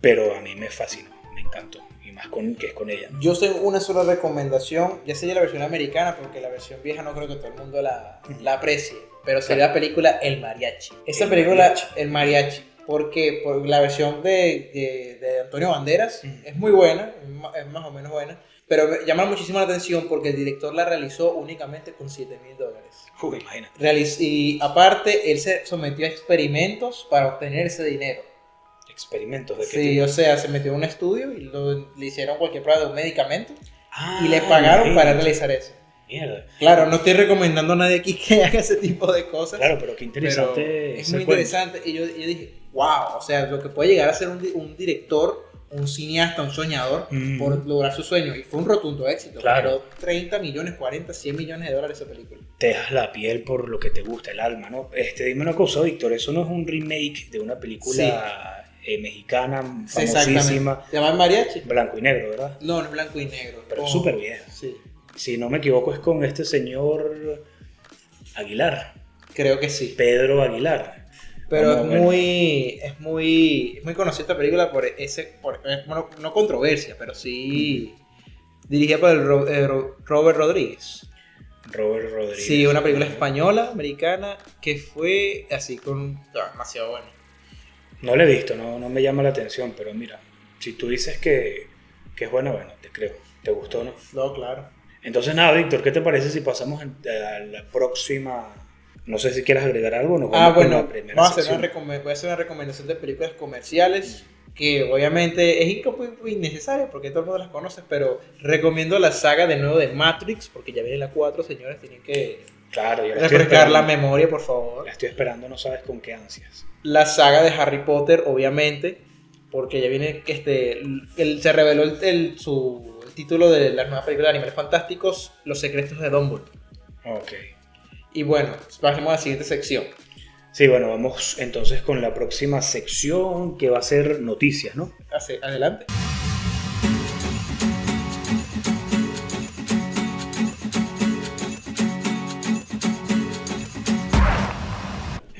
Speaker 3: pero a mí me fascinó, me encantó. Más con que es con ella. ¿no?
Speaker 2: Yo tengo una sola recomendación, ya sería la versión americana, porque la versión vieja no creo que todo el mundo la, la aprecie, pero sería la película El Mariachi. Esta
Speaker 3: El
Speaker 2: película,
Speaker 3: Mariachi.
Speaker 2: El Mariachi, porque por la versión de, de- de Antonio Banderas
Speaker 3: Ujú.
Speaker 2: es muy buena, es más o menos buena, pero me llama muchísimo la atención porque el director la realizó únicamente con 7 mil dólares.
Speaker 3: Uy, imagínate.
Speaker 2: Realiz- y aparte, él se sometió a experimentos para obtener ese dinero.
Speaker 3: Experimentos de qué
Speaker 2: Sí,
Speaker 3: tipo?
Speaker 2: o sea, se metió en un estudio y lo- le hicieron cualquier prueba de un medicamento
Speaker 3: Ah,
Speaker 2: y le pagaron para realizar eso.
Speaker 3: Mierda.
Speaker 2: Claro, no estoy recomendando a nadie aquí que <laughs> haga ese tipo de cosas.
Speaker 3: Claro, pero qué interesante.
Speaker 2: Pero es muy interesante. Y yo, yo dije, wow, o sea, lo que puede llegar a ser un, un director, un cineasta, un soñador,
Speaker 3: Mm.
Speaker 2: por lograr su sueño. Y fue un rotundo éxito.
Speaker 3: Claro.
Speaker 2: Generó 30 millones, 40, 100 millones de dólares esa película.
Speaker 3: Te dejas la piel por lo que te gusta, el alma, ¿no? Este, dime una cosa, Víctor, eso no es un remake de una película eh, mexicana
Speaker 2: Sí,
Speaker 3: famosísima,
Speaker 2: ¿Se llama Mariachi?
Speaker 3: blanco y negro, ¿verdad?
Speaker 2: No, no es blanco y negro.
Speaker 3: Pero es súper vieja.
Speaker 2: Sí,
Speaker 3: Si no me equivoco, es con este señor Aguilar,
Speaker 2: creo que sí.
Speaker 3: Pedro Aguilar.
Speaker 2: Pero es
Speaker 3: bueno.
Speaker 2: muy, es muy, es muy conocida esta película por ese, por, eh, bueno, no controversia, pero sí dirigida por el Ro- eh, Ro- Robert Rodríguez.
Speaker 3: Robert Rodríguez.
Speaker 2: Sí, una película española, americana, que fue así con ah, demasiado buena.
Speaker 3: No la he visto, no, no me llama la atención, pero mira, si tú dices que, que es buena, bueno, te creo. ¿Te gustó, no?
Speaker 2: No, claro.
Speaker 3: Entonces, nada, Víctor, ¿qué te parece si pasamos a la próxima? No sé si quieres agregar algo. Nos
Speaker 2: Ah,
Speaker 3: vamos con
Speaker 2: bueno,
Speaker 3: la primera
Speaker 2: vamos a hacer
Speaker 3: sección.
Speaker 2: una voy a hacer una recomendación de películas comerciales que obviamente es innecesaria porque todo el mundo las conoce, pero recomiendo la saga de nuevo de Matrix porque ya viene la 4, señores, tienen que
Speaker 3: Claro, yo la
Speaker 2: refrescar la memoria, por favor.
Speaker 3: la estoy esperando, no sabes con qué ansias.
Speaker 2: La saga de Harry Potter, obviamente, porque ya viene que este, el- se reveló el, el- su, el título de la nueva película de Animales Fantásticos, Los secretos de Dumbledore.
Speaker 3: Ok.
Speaker 2: Y bueno, pasemos a la siguiente sección.
Speaker 3: Sí, bueno, vamos entonces con la próxima sección que va a ser noticias, ¿no?
Speaker 2: Adelante.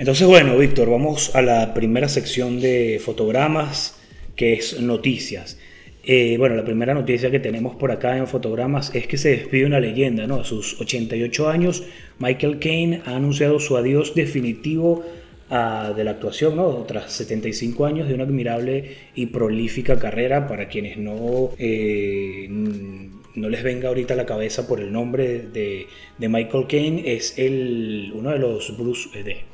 Speaker 3: Entonces, bueno, Víctor, vamos a la primera sección de fotogramas, que es noticias. Eh, bueno, la primera noticia que tenemos por acá en fotogramas es que se despide una leyenda, ¿no? A sus 88 años, Michael Caine ha anunciado su adiós definitivo ah, de la actuación, ¿no? Tras 75 años de una admirable y prolífica carrera, para quienes no, eh, no les venga ahorita a la cabeza por el nombre de, de Michael Caine, es el, uno de los Bruce... de,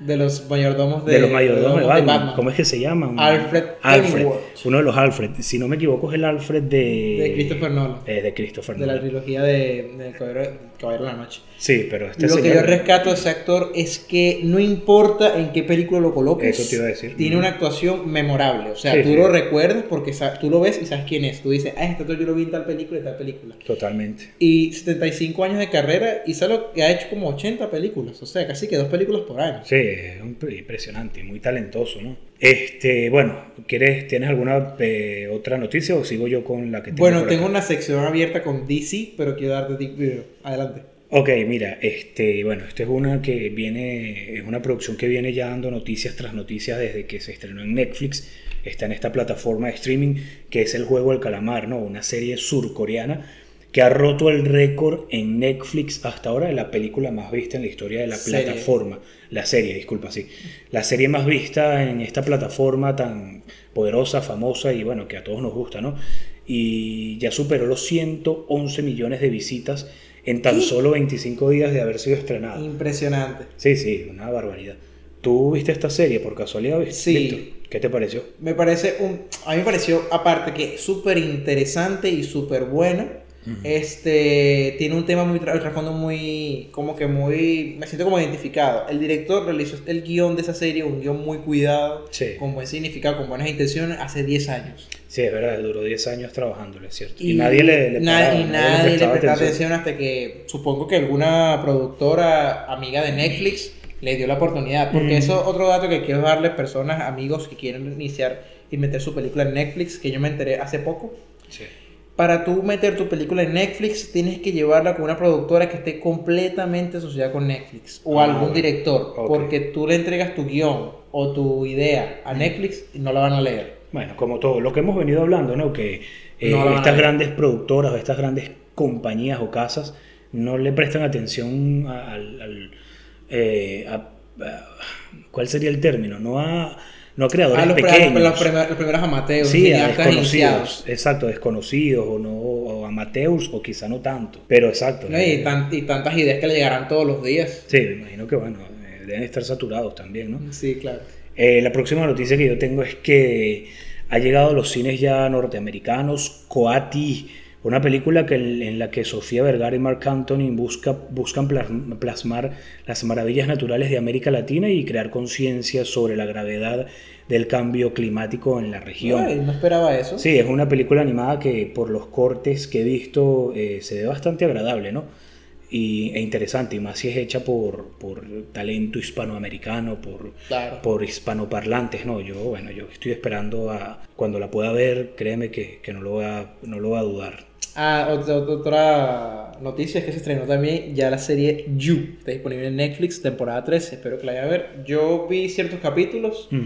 Speaker 2: De los mayordomos de,
Speaker 3: de los mayordomos de Batman. ¿Cómo es que se llaman?
Speaker 2: Alfred
Speaker 3: Alfred. Uno de los Alfred. Si no me equivoco, es el Alfred de.
Speaker 2: De Christopher Nolan.
Speaker 3: eh, de Christopher
Speaker 2: De la
Speaker 3: Nolan.
Speaker 2: trilogía de, de Caballero, de la Noche.
Speaker 3: Sí, pero este
Speaker 2: lo que
Speaker 3: señor-
Speaker 2: yo rescato de ese actor es que no importa en qué película lo coloques,
Speaker 3: Eso te iba a decir.
Speaker 2: tiene una actuación memorable. O sea,
Speaker 3: Sí,
Speaker 2: tú
Speaker 3: sí.
Speaker 2: lo recuerdas porque tú lo ves y sabes quién es. Tú dices, ah, este actor yo lo vi en tal película y tal película.
Speaker 3: Totalmente.
Speaker 2: Y 75 años de carrera y solo que ha hecho como 80 películas. O sea, casi que dos películas por año.
Speaker 3: Sí, es un- impresionante, muy talentoso, ¿no? Este, bueno, ¿quieres, ¿tienes alguna eh, otra noticia o sigo yo con la que tengo
Speaker 2: Bueno, tengo
Speaker 3: acá?
Speaker 2: una sección abierta con DC, pero quiero darte Dick Video. Adelante.
Speaker 3: Ok, mira, este, bueno, esta es una que viene, es una producción que viene ya dando noticias tras noticias desde que se estrenó en Netflix, está en esta plataforma de streaming que es el juego del calamar, ¿no? Una serie surcoreana que ha roto el récord en Netflix hasta ahora de la película más vista en la historia de la
Speaker 2: Serie.
Speaker 3: plataforma, la serie, disculpa, sí, la serie más vista en esta plataforma tan poderosa, famosa y bueno, que a todos nos gusta, ¿no? Y ya superó los 111 millones de visitas en tan solo 25 días de haber sido estrenada.
Speaker 2: Impresionante.
Speaker 3: Sí, sí, una barbaridad. ¿Tú viste esta serie por casualidad? Víctor?
Speaker 2: Sí.
Speaker 3: ¿Qué te pareció?
Speaker 2: Me parece un. A mí me pareció, aparte que súper interesante y súper buena. Este tiene un tema muy trasfondo muy como que muy me siento como identificado. El director realizó el guion de esa serie, un guion muy cuidado,
Speaker 3: Sí.
Speaker 2: con buen significado, con buenas intenciones, hace 10 años.
Speaker 3: Sí, es verdad, duró 10 años trabajándole, ¿cierto? Y,
Speaker 2: Y,
Speaker 3: nadie le, le paraba,
Speaker 2: y nadie le
Speaker 3: prestaba
Speaker 2: prestaba
Speaker 3: atención.
Speaker 2: atención hasta que supongo que alguna productora amiga de Netflix le dio la oportunidad. Porque
Speaker 3: Mm.
Speaker 2: eso es otro dato que quiero darle a personas, amigos que quieren iniciar y meter su película en Netflix, que yo me enteré hace poco.
Speaker 3: Sí.
Speaker 2: Para tú meter tu película en Netflix, tienes que llevarla con una productora que esté completamente asociada con Netflix o
Speaker 3: Ah,
Speaker 2: algún director, porque tú le entregas tu guion o tu idea a Netflix y no la van a leer.
Speaker 3: Bueno, como todo lo que hemos venido hablando, ¿no? Que eh,
Speaker 2: No
Speaker 3: estas grandes productoras o estas grandes compañías o casas no le prestan atención al, eh, a- a- ¿Cuál sería el término? No a, no creadores
Speaker 2: A los, pre-
Speaker 3: pequeños.
Speaker 2: los, primer- los primeros amateurs,
Speaker 3: Sí, desconocidos,
Speaker 2: iniciados.
Speaker 3: exacto, desconocidos o no o amateurs o quizá no tanto, pero exacto.
Speaker 2: ¿no?
Speaker 3: eh,
Speaker 2: Y, tan- y tantas ideas que le llegarán todos los días.
Speaker 3: Sí, me imagino que bueno, eh, deben estar saturados también, ¿no?
Speaker 2: Sí, claro.
Speaker 3: Eh, la próxima noticia que yo tengo es que ha llegado a los cines ya norteamericanos Coati, una película que, en la que Sofía Vergara y Mark Anthony busca, buscan plasmar las maravillas naturales de América Latina y crear conciencia sobre la gravedad del cambio climático en la región.
Speaker 2: Ay, no esperaba eso.
Speaker 3: Sí, es una película animada que por los cortes que he visto eh, se ve bastante agradable, ¿no? y, e interesante, y más si es hecha por, por talento hispanoamericano, por, por hispanoparlantes, ¿no? Yo, bueno, yo estoy esperando a cuando la pueda ver, créeme que, que no, lo voy a, no lo voy a dudar.
Speaker 2: Ah, otra, otra noticia es que se estrenó también ya la serie You, está disponible en Netflix, temporada 13, espero que la vayan a ver. Yo vi ciertos capítulos mm.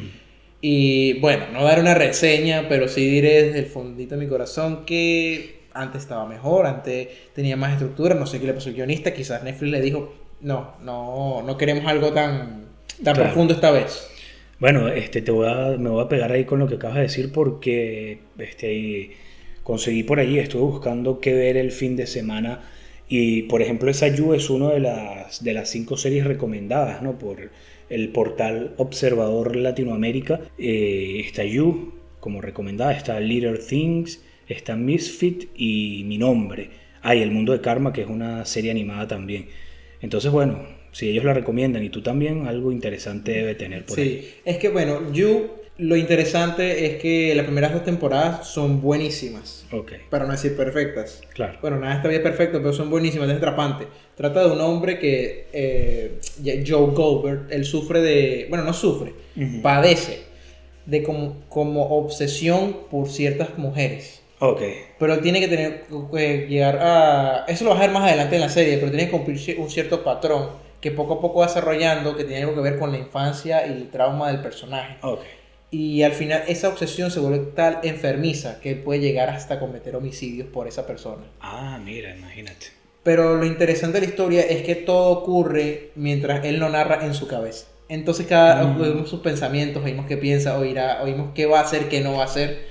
Speaker 2: y bueno, no dar una reseña, pero sí diré desde el fondito de mi corazón que antes estaba mejor, antes tenía más estructura, no sé qué le pasó al guionista, quizás Netflix le dijo, no, no, no queremos algo tan, tan profundo esta vez.
Speaker 3: Bueno, este, te voy a, me voy a pegar ahí con lo que acabas de decir porque este, conseguí por ahí, estuve buscando qué ver el fin de semana y por ejemplo esa You es una de las, de las cinco series recomendadas ¿no? por el portal Observador Latinoamérica. Eh, está You como recomendada, está Little Things, está Misfit y Mi Nombre. Hay El Mundo de Karma, que es una serie animada también. Entonces, bueno, si ellos la recomiendan y tú también, algo interesante debe tener por
Speaker 2: sí.
Speaker 3: ahí.
Speaker 2: Sí, es que bueno, You, lo interesante es que las primeras dos temporadas son buenísimas.
Speaker 3: Ok.
Speaker 2: Para no decir perfectas.
Speaker 3: Claro.
Speaker 2: Bueno, nada está bien perfecto, pero son buenísimas, es atrapante. Trata de un hombre que, eh, Joe Goldberg, él sufre de, bueno, no sufre, padece de como, como obsesión por ciertas mujeres.
Speaker 3: Ok.
Speaker 2: Pero tiene que tener que llegar a... Eso lo vas a ver más adelante en la serie, pero tiene que cumplir un cierto patrón que poco a poco va desarrollando, que tiene algo que ver con la infancia y el trauma del personaje. Y al final esa obsesión se vuelve tal enfermiza que puede llegar hasta cometer homicidios por esa persona.
Speaker 3: Ah, mira, imagínate.
Speaker 2: Pero lo interesante de la historia es que todo ocurre mientras él lo narra en su cabeza. Entonces cada mm. oímos sus pensamientos, oímos qué piensa, oirá, oímos qué va a hacer, qué no va a hacer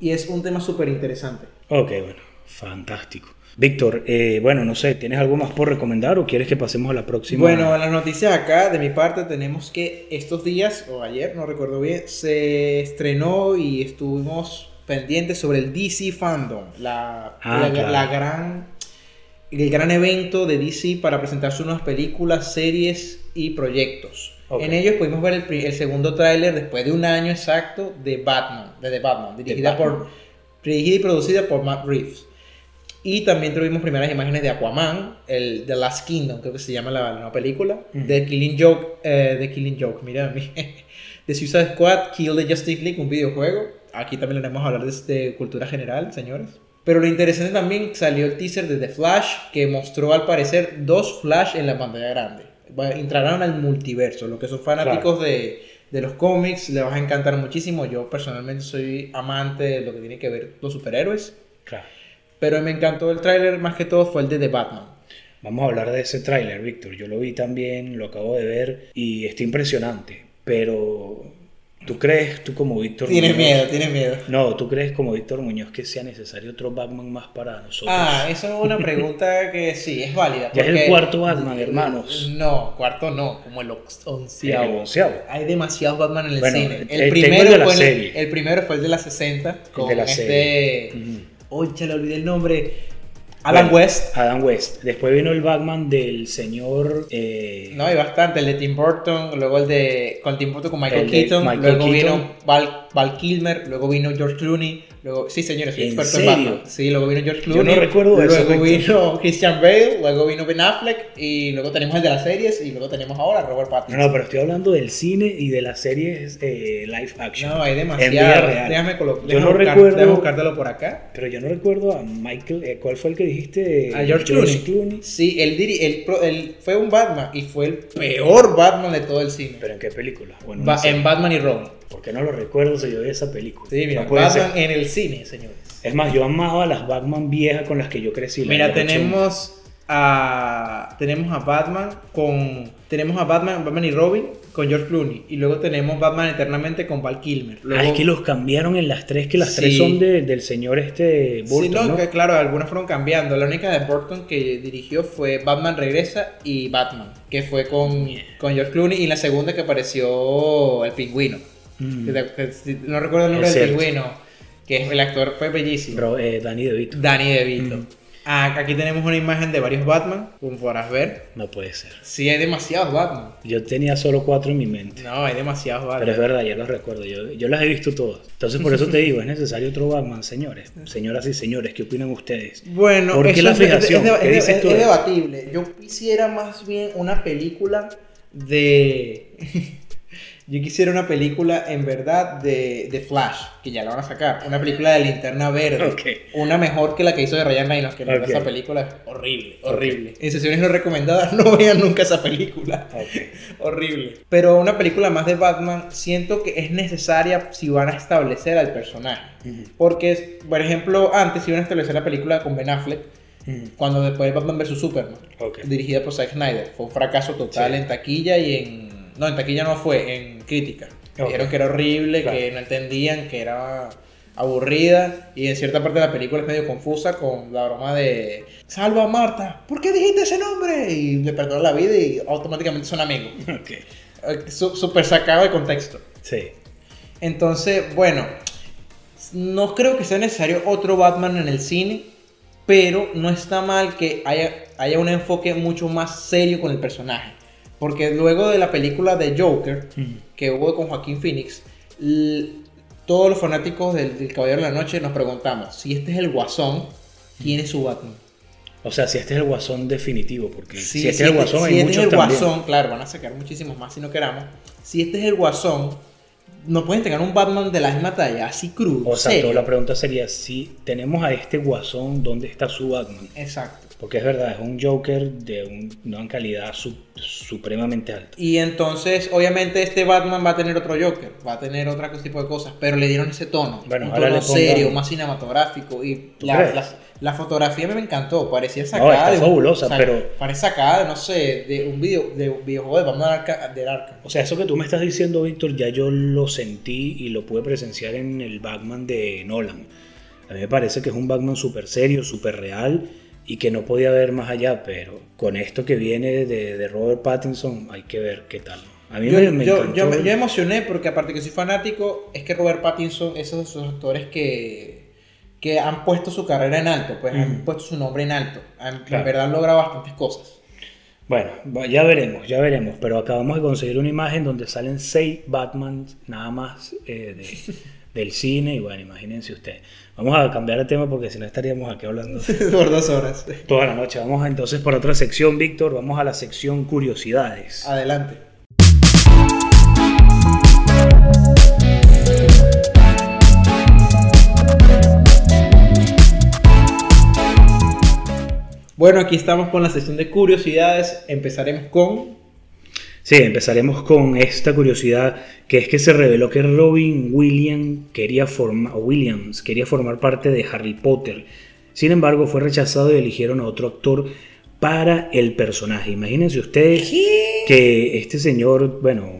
Speaker 2: y es un tema súper interesante.
Speaker 3: Ok, bueno, fantástico. Víctor, eh, bueno, no sé, ¿tienes algo más por recomendar o quieres que pasemos a la próxima?
Speaker 2: Bueno, las noticias acá, de mi parte, tenemos que estos días, o ayer, no recuerdo bien, se estrenó y estuvimos pendientes sobre el DC Fandom, la, ah, la, gran, el gran evento de DC para presentar sus nuevas películas, series y proyectos. En ellos pudimos ver el, segundo tráiler después de un año exacto de Batman, de The Batman, dirigida, Por, dirigida y producida por Matt Reeves. Y también tuvimos primeras imágenes de Aquaman, el The Last Kingdom, creo que se llama la, nueva película, de Killing Joke, eh, de Killing Joke, mira, <laughs> de Suicide Squad, Kill the Justice League, un videojuego. Aquí también le vamos a hablar de, de cultura general, señores. Pero lo interesante también salió el teaser de The Flash, que mostró al parecer dos Flash en la pantalla grande entrarán al multiverso. Lo que son fanáticos de, de, los cómics les va a encantar muchísimo. Yo personalmente soy amante de lo que tiene que ver los superhéroes.
Speaker 3: Claro.
Speaker 2: Pero me encantó el tráiler, más que todo fue el de The Batman.
Speaker 3: Vamos a hablar de ese tráiler, Víctor. Yo lo vi también, lo acabo de ver y está impresionante. Pero ¿Tú crees, tú como Víctor
Speaker 2: Tienes miedo, tienes miedo.
Speaker 3: No, ¿tú crees como Víctor Muñoz que sea necesario otro Batman más para nosotros?
Speaker 2: Ah, esa es una pregunta que sí, es válida.
Speaker 3: Ya es el cuarto Batman, hermanos.
Speaker 2: No, cuarto no, como el onceavo.
Speaker 3: El onceavo.
Speaker 2: Hay demasiados Batman en el cine. El, eh, primero fue el, el, primero fue el de la 60 con de la este... Serie. Uy, ya le olvidé el nombre. Adam West.
Speaker 3: Adam West. Después vino el Batman del señor. Eh,
Speaker 2: no, hay bastante. El de Tim Burton, luego el de. Con Tim Burton con Michael Keaton. luego vino Val, Val, Kilmer, luego vino George Clooney. Luego, sí, señores, soy experto en Batman. Sí, luego vino George Clooney.
Speaker 3: Yo no recuerdo
Speaker 2: luego
Speaker 3: eso.
Speaker 2: Vino <laughs> Christian Bale, luego vino Ben Affleck. Y luego tenemos el de las series. Y luego tenemos ahora Robert Pattinson.
Speaker 3: No, no, pero estoy hablando del cine y de las series eh, live action.
Speaker 2: No, hay demasiado. Déjame colocar. Yo
Speaker 3: no recuerdo.
Speaker 2: Buscártelo por acá.
Speaker 3: Pero yo no recuerdo a Michael. Eh, ¿Cuál fue el que dijiste?
Speaker 2: A George, Clooney. Sí, él, él, fue un Batman y fue el peor Batman de todo el cine.
Speaker 3: ¿Pero en qué película?
Speaker 2: en Batman y Robin.
Speaker 3: Porque no lo recuerdo si yo vi esa película.
Speaker 2: Sí, mira, Batman en el cine, señores.
Speaker 3: Es más, yo amaba las Batman viejas con las que yo crecí.
Speaker 2: Mira, tenemos a tenemos a Batman con tenemos a Batman, Batman y Robin con George Clooney y luego tenemos Batman eternamente con Val Kilmer. Luego,
Speaker 3: ah, es que los cambiaron en las tres, que las
Speaker 2: Sí.
Speaker 3: tres son de- del señor este Burton,
Speaker 2: sí, no,
Speaker 3: ¿no?
Speaker 2: que claro, algunas fueron cambiando. La única de Burton que dirigió fue Batman Regresa y Batman, que fue con, con George Clooney y la segunda que apareció el pingüino.
Speaker 3: Mm.
Speaker 2: No recuerdo el nombre
Speaker 3: Es
Speaker 2: del pingüino, que es- el actor fue bellísimo.
Speaker 3: Pero, eh, Danny DeVito.
Speaker 2: Danny DeVito.
Speaker 3: Mm.
Speaker 2: Ah, aquí tenemos una imagen de varios Batman, como podrás ver.
Speaker 3: No puede ser.
Speaker 2: Sí, hay demasiados Batman.
Speaker 3: Yo tenía solo cuatro en mi mente.
Speaker 2: No, hay demasiados
Speaker 3: Pero
Speaker 2: Batman.
Speaker 3: es verdad, ya los recuerdo. Yo, yo las he visto todas. Entonces, por eso te digo, es necesario otro Batman, señores. <laughs> Señoras y señores, ¿qué opinan ustedes?
Speaker 2: Bueno,
Speaker 3: ¿Por qué la fijación?
Speaker 2: Es, de-
Speaker 3: ¿Qué
Speaker 2: es
Speaker 3: dices tú
Speaker 2: debatible. Yo quisiera más bien una película de. Yo quisiera una película en verdad de, de Flash, que ya la van a sacar. Una película de linterna verde.
Speaker 3: Ok.
Speaker 2: Una mejor que la que hizo de Ryan Reynolds, que en verdad
Speaker 3: Ok.
Speaker 2: esa película es horrible, horrible. En sesiones no recomendadas, <laughs> no vean nunca esa película. <laughs> Horrible. Pero una película más de Batman, siento que es necesaria si van a establecer al personaje.
Speaker 3: Ujú.
Speaker 2: Porque, por ejemplo, antes iban a establecer la película con Ben Affleck, cuando después de Batman vs Superman, dirigida por Zack Snyder. Fue un fracaso total
Speaker 3: Sí.
Speaker 2: en taquilla y en... No, en taquilla no fue, en crítica. Dijeron que era horrible,
Speaker 3: Claro.
Speaker 2: que no entendían, que era aburrida y en cierta parte de la película es medio confusa con la broma de salva a Marta, ¿por qué dijiste ese nombre? Y le perdonó la vida y automáticamente son amigos. <laughs>
Speaker 3: Ok.
Speaker 2: Súper sacado de contexto.
Speaker 3: Sí.
Speaker 2: Entonces, bueno, no creo que sea necesario otro Batman en el cine, pero no está mal que haya, haya un enfoque mucho más serio con el personaje. Porque luego de la película de Joker, que hubo con Joaquín Phoenix, todos los fanáticos del, del Caballero de la Noche nos preguntamos, si este es el Guasón, ¿quién es su Batman?
Speaker 3: O sea, si este es el guasón definitivo, porque
Speaker 2: Sí,
Speaker 3: si este es el guasón,
Speaker 2: si
Speaker 3: hay
Speaker 2: este
Speaker 3: muchos
Speaker 2: es el
Speaker 3: también.
Speaker 2: Guasón, claro, van a sacar muchísimos más si no queramos. Si este es el Guasón, no pueden tener un Batman de la misma talla, así crudo,
Speaker 3: O sea,
Speaker 2: serio.
Speaker 3: la pregunta sería, si tenemos a este guasón, ¿dónde está su Batman?
Speaker 2: Exacto.
Speaker 3: Porque es verdad, es un Joker de un- una calidad su- supremamente alta.
Speaker 2: Y entonces, obviamente, este Batman va a tener otro Joker, va a tener otro tipo de cosas, pero le dieron ese tono,
Speaker 3: Bueno,
Speaker 2: un tono serio, más cinematográfico. Y
Speaker 3: ¿Tú
Speaker 2: la, la- la fotografía me encantó, parecía
Speaker 3: No,
Speaker 2: sacada.
Speaker 3: está
Speaker 2: de
Speaker 3: fabulosa, pero-
Speaker 2: Parece sacada, no sé, de un, video, de un videojuego de Batman Arca- del Arkham.
Speaker 3: O sea, eso que tú me estás diciendo, Víctor, ya yo lo sentí y lo pude presenciar en el Batman de Nolan. A mí me parece que es un Batman súper serio, súper real y que no podía ver más allá, pero con esto que viene de, de Robert Pattinson hay que ver qué tal. A mí
Speaker 2: Yo,
Speaker 3: me, me
Speaker 2: yo- me, yo emocioné porque aparte que soy fanático, es que Robert Pattinson es uno de esos actores que, que han puesto su carrera en alto, pues han puesto su nombre en alto. Han,
Speaker 3: Claro.
Speaker 2: En verdad han logrado bastantes cosas.
Speaker 3: Bueno, ya veremos, ya veremos, pero acabamos de conseguir una imagen donde salen seis Batman nada más eh, de- <laughs> del cine y bueno, imagínense ustedes. Vamos a cambiar de tema porque si no estaríamos aquí hablando <laughs>
Speaker 2: Por dos horas.
Speaker 3: toda la noche. Vamos a, entonces por otra sección, Víctor, vamos a la sección curiosidades.
Speaker 2: Adelante. Bueno, aquí estamos con la sección de curiosidades. Empezaremos con.
Speaker 3: Sí, empezaremos con esta curiosidad, que es que se reveló que Robin Williams quería, forma- Williams quería formar parte de Harry Potter. Sin embargo, fue rechazado y eligieron a otro actor para el personaje. Imagínense ustedes que este señor, bueno,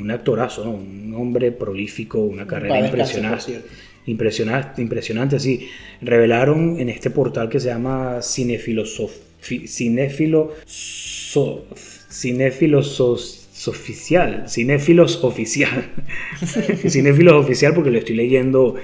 Speaker 3: un actorazo, ¿no? un hombre prolífico, una carrera impresionante. Impresionante, impresionante, sí. Revelaron en este portal que se llama Cinéfilo so- Cinéfilos Oficial. Cinéfilos Oficial. <laughs> Cinéfilos Oficial porque lo estoy leyendo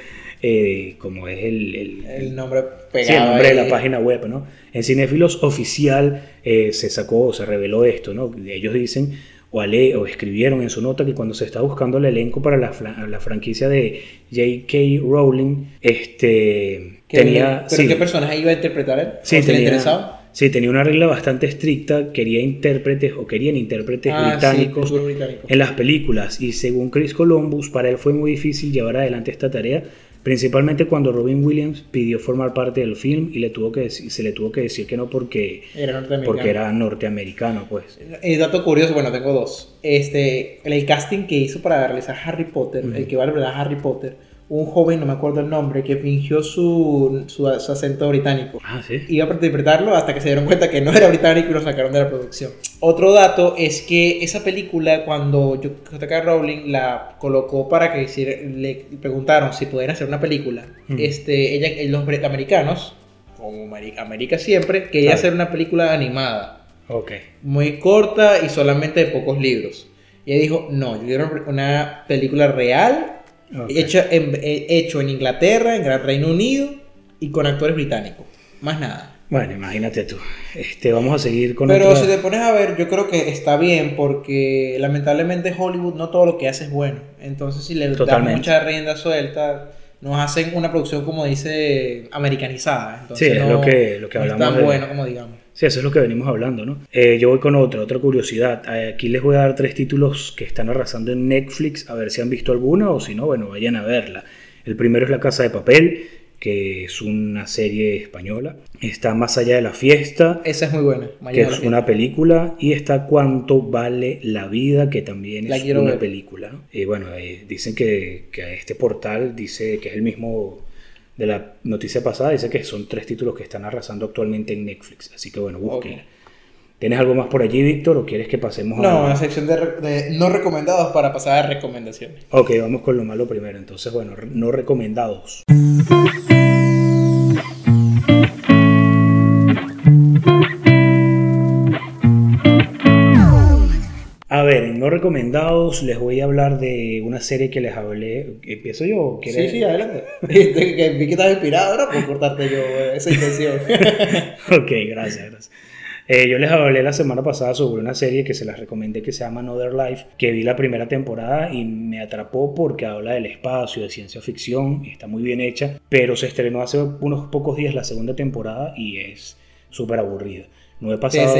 Speaker 3: eh, como es el, el-
Speaker 2: El nombre pegado.
Speaker 3: Sí, el nombre de la página web, ¿no? En Cinefilos Oficial eh, se sacó, se reveló esto, ¿no? Ellos dicen o, ale- o escribieron en su nota que cuando se está buscando el elenco para la, la franquicia de J.K. Rowling, este,
Speaker 2: ¿Qué-
Speaker 3: tenía...
Speaker 2: ¿Pero
Speaker 3: sí,
Speaker 2: qué personaje iba a interpretar él?
Speaker 3: sí,
Speaker 2: ¿O si le
Speaker 3: tenía,
Speaker 2: interesaba?
Speaker 3: Sí, tenía una regla bastante estricta, quería intérpretes o querían intérpretes
Speaker 2: Ah,
Speaker 3: británicos
Speaker 2: británico.
Speaker 3: en las películas y según Chris Columbus para él fue muy difícil llevar adelante esta tarea principalmente cuando Robin Williams pidió formar parte del film y le tuvo que se le tuvo que decir que no porque,
Speaker 2: Era norteamericano.
Speaker 3: porque era norteamericano pues
Speaker 2: Eh, dato curioso, bueno, tengo dos. Este, el casting que hizo para realizar Harry Potter, el que va a revelar Harry Potter, un joven, no me acuerdo el nombre, que fingió su, su, su acento británico.
Speaker 3: Ah, sí.
Speaker 2: Iba a interpretarlo hasta que se dieron cuenta que no era británico y lo sacaron de la producción. Otro dato es que esa película, cuando J.K. Rowling la colocó para que hiciera- le preguntaron si podían hacer una película,
Speaker 3: Mm.
Speaker 2: este, ella, los bre- americanos, como América siempre, quería
Speaker 3: Claro.
Speaker 2: hacer una película animada,
Speaker 3: Ok.
Speaker 2: muy corta y solamente de pocos libros. Y ella dijo, no, yo quiero una película real, en, eh, hecho en Inglaterra, en Gran Reino Unido y con actores británicos. Más nada.
Speaker 3: Bueno, imagínate tú. Este, vamos a seguir con
Speaker 2: Pero
Speaker 3: otra-
Speaker 2: si te pones a ver, yo creo que está bien porque lamentablemente Hollywood no todo lo que hace es bueno. Entonces si le
Speaker 3: Totalmente.
Speaker 2: mucha rienda suelta, nos hacen una producción como dice americanizada.
Speaker 3: Sí,
Speaker 2: Entonces
Speaker 3: es
Speaker 2: no,
Speaker 3: lo que, lo que
Speaker 2: no es
Speaker 3: hablamos.
Speaker 2: tan
Speaker 3: de-
Speaker 2: bueno como digamos.
Speaker 3: Sí, eso es lo que venimos hablando, ¿no? Eh, yo voy con otra, otra curiosidad. Eh, Aquí les voy a dar tres títulos que están arrasando en Netflix, a ver si han visto alguna o si no, bueno, vayan a verla. El primero es La Casa de Papel, que es una serie española. Está Más allá de la fiesta,
Speaker 2: Esa es muy buena.
Speaker 3: que es una película, y está Cuánto vale la vida, que también
Speaker 2: La
Speaker 3: es una
Speaker 2: ver.
Speaker 3: película. Y bueno, eh, dicen que, que este portal dice que es el mismo de la noticia pasada, dice que son tres títulos que están arrasando actualmente en Netflix. Así que bueno, búsquenla. ¿Tienes algo más por allí, Víctor, o quieres que pasemos
Speaker 2: No,
Speaker 3: a...
Speaker 2: la sección de, de no recomendados para pasar a recomendaciones.
Speaker 3: Ok, vamos con lo malo primero. Entonces, bueno, no recomendados. No recomendados les voy a hablar de una serie que les hablé. ¿Empiezo yo? o
Speaker 2: Sí, sí, adelante. Que vi que estabas inspirado ahora por cortarte yo eh, esa intención. <laughs>
Speaker 3: Ok, gracias, gracias. Eh, yo les hablé la semana pasada sobre una serie que se las recomendé que se llama Another Life, que vi la primera temporada y me atrapó porque habla del espacio, de ciencia ficción, está muy bien hecha, pero se estrenó hace unos pocos días la segunda temporada y es súper aburrida. No he pasado...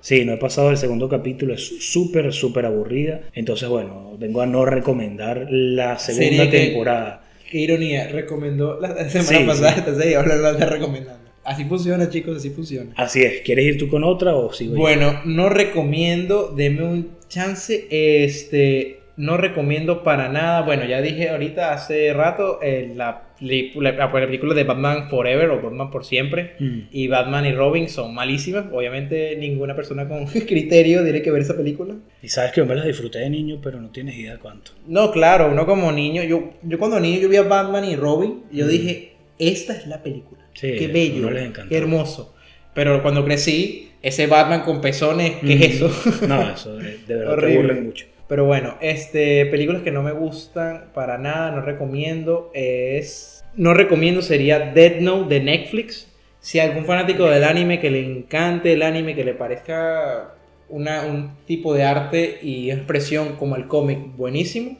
Speaker 3: Sí, no he pasado el segundo capítulo, es súper, súper aburrida. Entonces, bueno, vengo a no recomendar la segunda
Speaker 2: que-
Speaker 3: temporada.
Speaker 2: Qué ironía, recomendó la <laughs> semana
Speaker 3: Sí,
Speaker 2: pasada
Speaker 3: sí.
Speaker 2: ahora anda recomendando. Así funciona, chicos, así funciona.
Speaker 3: Así es, ¿quieres ir tú con otra o sigo yo?
Speaker 2: Bueno, no recomiendo, deme un chance, este, no recomiendo para nada, bueno, ya dije ahorita hace rato, eh, la, película, la película de Batman Forever o Batman por siempre,
Speaker 3: Mm.
Speaker 2: y Batman y Robin son malísimas, obviamente ninguna persona con <laughs> criterio tiene que ver esa película.
Speaker 3: Y sabes que yo me las disfruté de niño, pero no tienes idea de cuánto.
Speaker 2: No, claro, uno como niño, yo, yo cuando niño yo vi a Batman y Robin, y yo
Speaker 3: Mm.
Speaker 2: dije, esta es la película.
Speaker 3: Sí,
Speaker 2: qué bello,
Speaker 3: les
Speaker 2: qué hermoso. Pero cuando crecí, ese Batman con pezones, ¿qué
Speaker 3: Mm.
Speaker 2: es eso?
Speaker 3: No, eso de, de verdad te burlan mucho.
Speaker 2: Pero bueno, este, películas que no me gustan para nada, no recomiendo, es... No recomiendo sería Dead Note de Netflix. Si algún fanático del anime que le encante el anime, que le parezca una, un tipo de arte y expresión como el cómic buenísimo,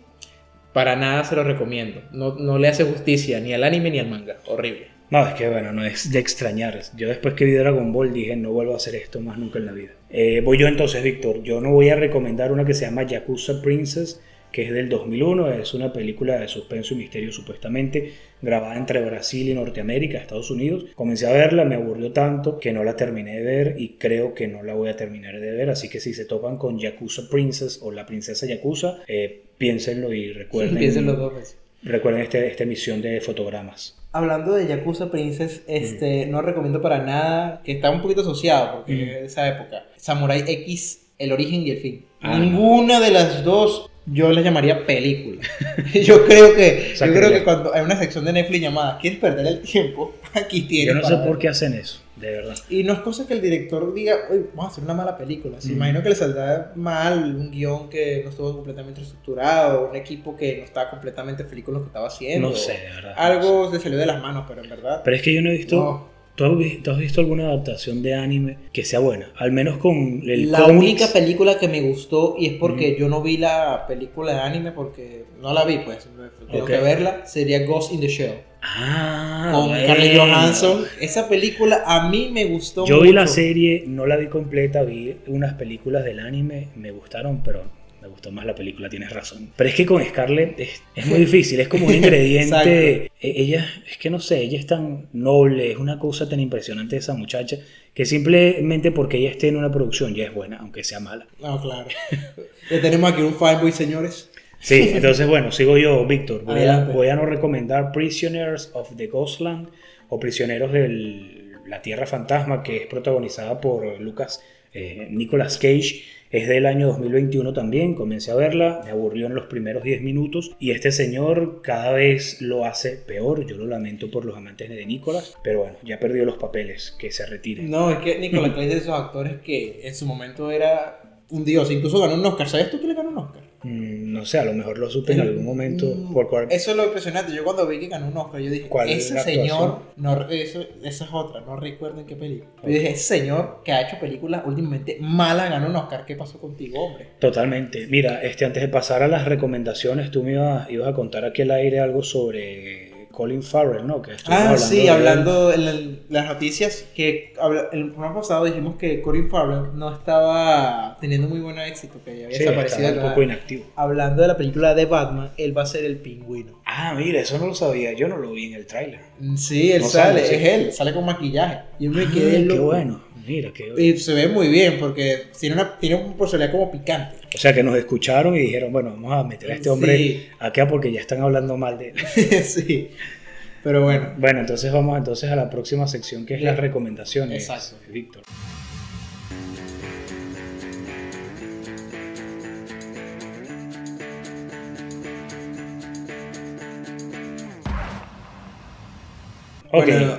Speaker 2: para nada se lo recomiendo. No, no le hace justicia ni al anime ni al manga. Horrible.
Speaker 3: No, es que bueno, no es de extrañar. Yo después que vi Dragon Ball dije, no vuelvo a hacer esto más nunca en la vida. Eh, voy yo entonces, Víctor. Yo no voy a recomendar una que se llama Yakuza Princess, que es del 2001. Es una película de suspenso y misterio supuestamente, grabada entre Brasil y Norteamérica, Estados Unidos. Comencé a verla, me aburrió tanto que no la terminé de ver y creo que no la voy a terminar de ver. Así que si se topan con Yakuza Princess o la princesa Yakuza, eh, piénsenlo y recuerden, <laughs>
Speaker 2: Piénsenlo dos veces.
Speaker 3: recuerden este, esta emisión de fotogramas.
Speaker 2: Hablando de Yakuza Princess, este, no recomiendo para nada, que está un poquito asociado, porque
Speaker 3: Mm.
Speaker 2: es de esa época. Samurai X, el origen y el fin.
Speaker 3: Ah,
Speaker 2: Ninguna de las dos yo las llamaría película. <laughs> <laughs> yo creo que, yo creo que cuando hay una sección de Netflix llamada ¿Quieres perder el tiempo? <laughs> Aquí tienes.
Speaker 3: Yo no sé por qué hacen eso, de verdad.
Speaker 2: Y no es cosa que el director diga, Uy, vamos a hacer una mala película. Se
Speaker 3: Mm.
Speaker 2: imagino que le saldrá mal un guion que no estuvo completamente estructurado, un equipo que no estaba completamente feliz con lo que estaba haciendo.
Speaker 3: No sé, de verdad.
Speaker 2: Algo se salió de las manos, pero en verdad.
Speaker 3: Pero es que yo no he visto.
Speaker 2: No.
Speaker 3: ¿Tú, has vi- tú has visto alguna adaptación de anime que sea buena? Al menos con el
Speaker 2: La única película que me gustó, y es porque yo no vi la película de anime, porque no la vi, pues, tengo que verla, sería Ghost in the Shell.
Speaker 3: Ah,
Speaker 2: con
Speaker 3: bueno.
Speaker 2: Scarlett Johansson. Esa película a mí me gustó
Speaker 3: Yo
Speaker 2: mucho.
Speaker 3: vi la serie, no la vi completa, vi unas películas del anime, me gustaron, pero gustó más la película, tienes razón. Pero es que con Scarlett es, es muy difícil, es como un <laughs> ingrediente. e- ella, es que no sé, ella es tan noble, es una cosa tan impresionante esa muchacha, que simplemente porque ella esté en una producción ya es buena, aunque sea mala.
Speaker 2: No, claro. ya tenemos aquí un fanboy, señores.
Speaker 3: Sí, entonces bueno, sigo yo, Víctor. Voy a,
Speaker 2: Adelante.
Speaker 3: voy a no recomendar Prisoners of the Ghostland o Prisioneros de la Tierra Fantasma, que es protagonizada por Lucas eh, Nicolas Cage. Es del año 2021 también, comencé a verla, me aburrió en los primeros 10 minutos y este señor cada vez lo hace peor, yo lo lamento por los amantes de Nicolas, pero bueno, ya perdió los papeles, que se retire.
Speaker 2: No, es que Nicolas Cage es de esos actores que en su momento era un dios. Incluso ganó un Oscar. ¿Sabes tú que le ganó un Oscar?
Speaker 3: Mm, no sé, a lo mejor lo supe en algún momento
Speaker 2: Mm,
Speaker 3: por cual...
Speaker 2: Eso es lo impresionante. Yo cuando vi que ganó un Oscar, yo dije,
Speaker 3: ¿Cuál es
Speaker 2: ese
Speaker 3: la
Speaker 2: señor, no, eso, esa es otra, no recuerdo en qué película. Yo dije, ese señor que ha hecho películas últimamente malas ganó un Oscar. ¿Qué pasó contigo, hombre?
Speaker 3: Totalmente. Mira, este, antes de pasar a las recomendaciones, tú me ibas, ibas a contar aquí al aire algo sobre Colin Farrell, ¿no? Que
Speaker 2: Ah,
Speaker 3: hablando
Speaker 2: sí,
Speaker 3: de
Speaker 2: hablando en las noticias que habla- el programa pasado dijimos que Corin Farrell no estaba teniendo muy buen éxito, que había
Speaker 3: Sí,
Speaker 2: desaparecido.
Speaker 3: un poco inactivo.
Speaker 2: Hablando de la película de Batman, él va a ser el pingüino.
Speaker 3: Ah, mira, eso no lo sabía. Yo no lo vi en el tráiler.
Speaker 2: Sí, él
Speaker 3: No
Speaker 2: sale,
Speaker 3: sale, sí.
Speaker 2: es él, sale con maquillaje. Yo me
Speaker 3: Ah,
Speaker 2: quedé
Speaker 3: qué bueno. Mira,
Speaker 2: Y se ve muy bien porque tiene una, tiene una personalidad como picante.
Speaker 3: O sea, que nos escucharon y dijeron, bueno, vamos a meter a este hombre
Speaker 2: Sí.
Speaker 3: acá porque ya están hablando mal de él. <laughs>
Speaker 2: sí. Pero bueno.
Speaker 3: Bueno, entonces vamos entonces a la próxima sección que es las recomendaciones,
Speaker 2: Exacto.
Speaker 3: Víctor. Ok,
Speaker 2: Bueno,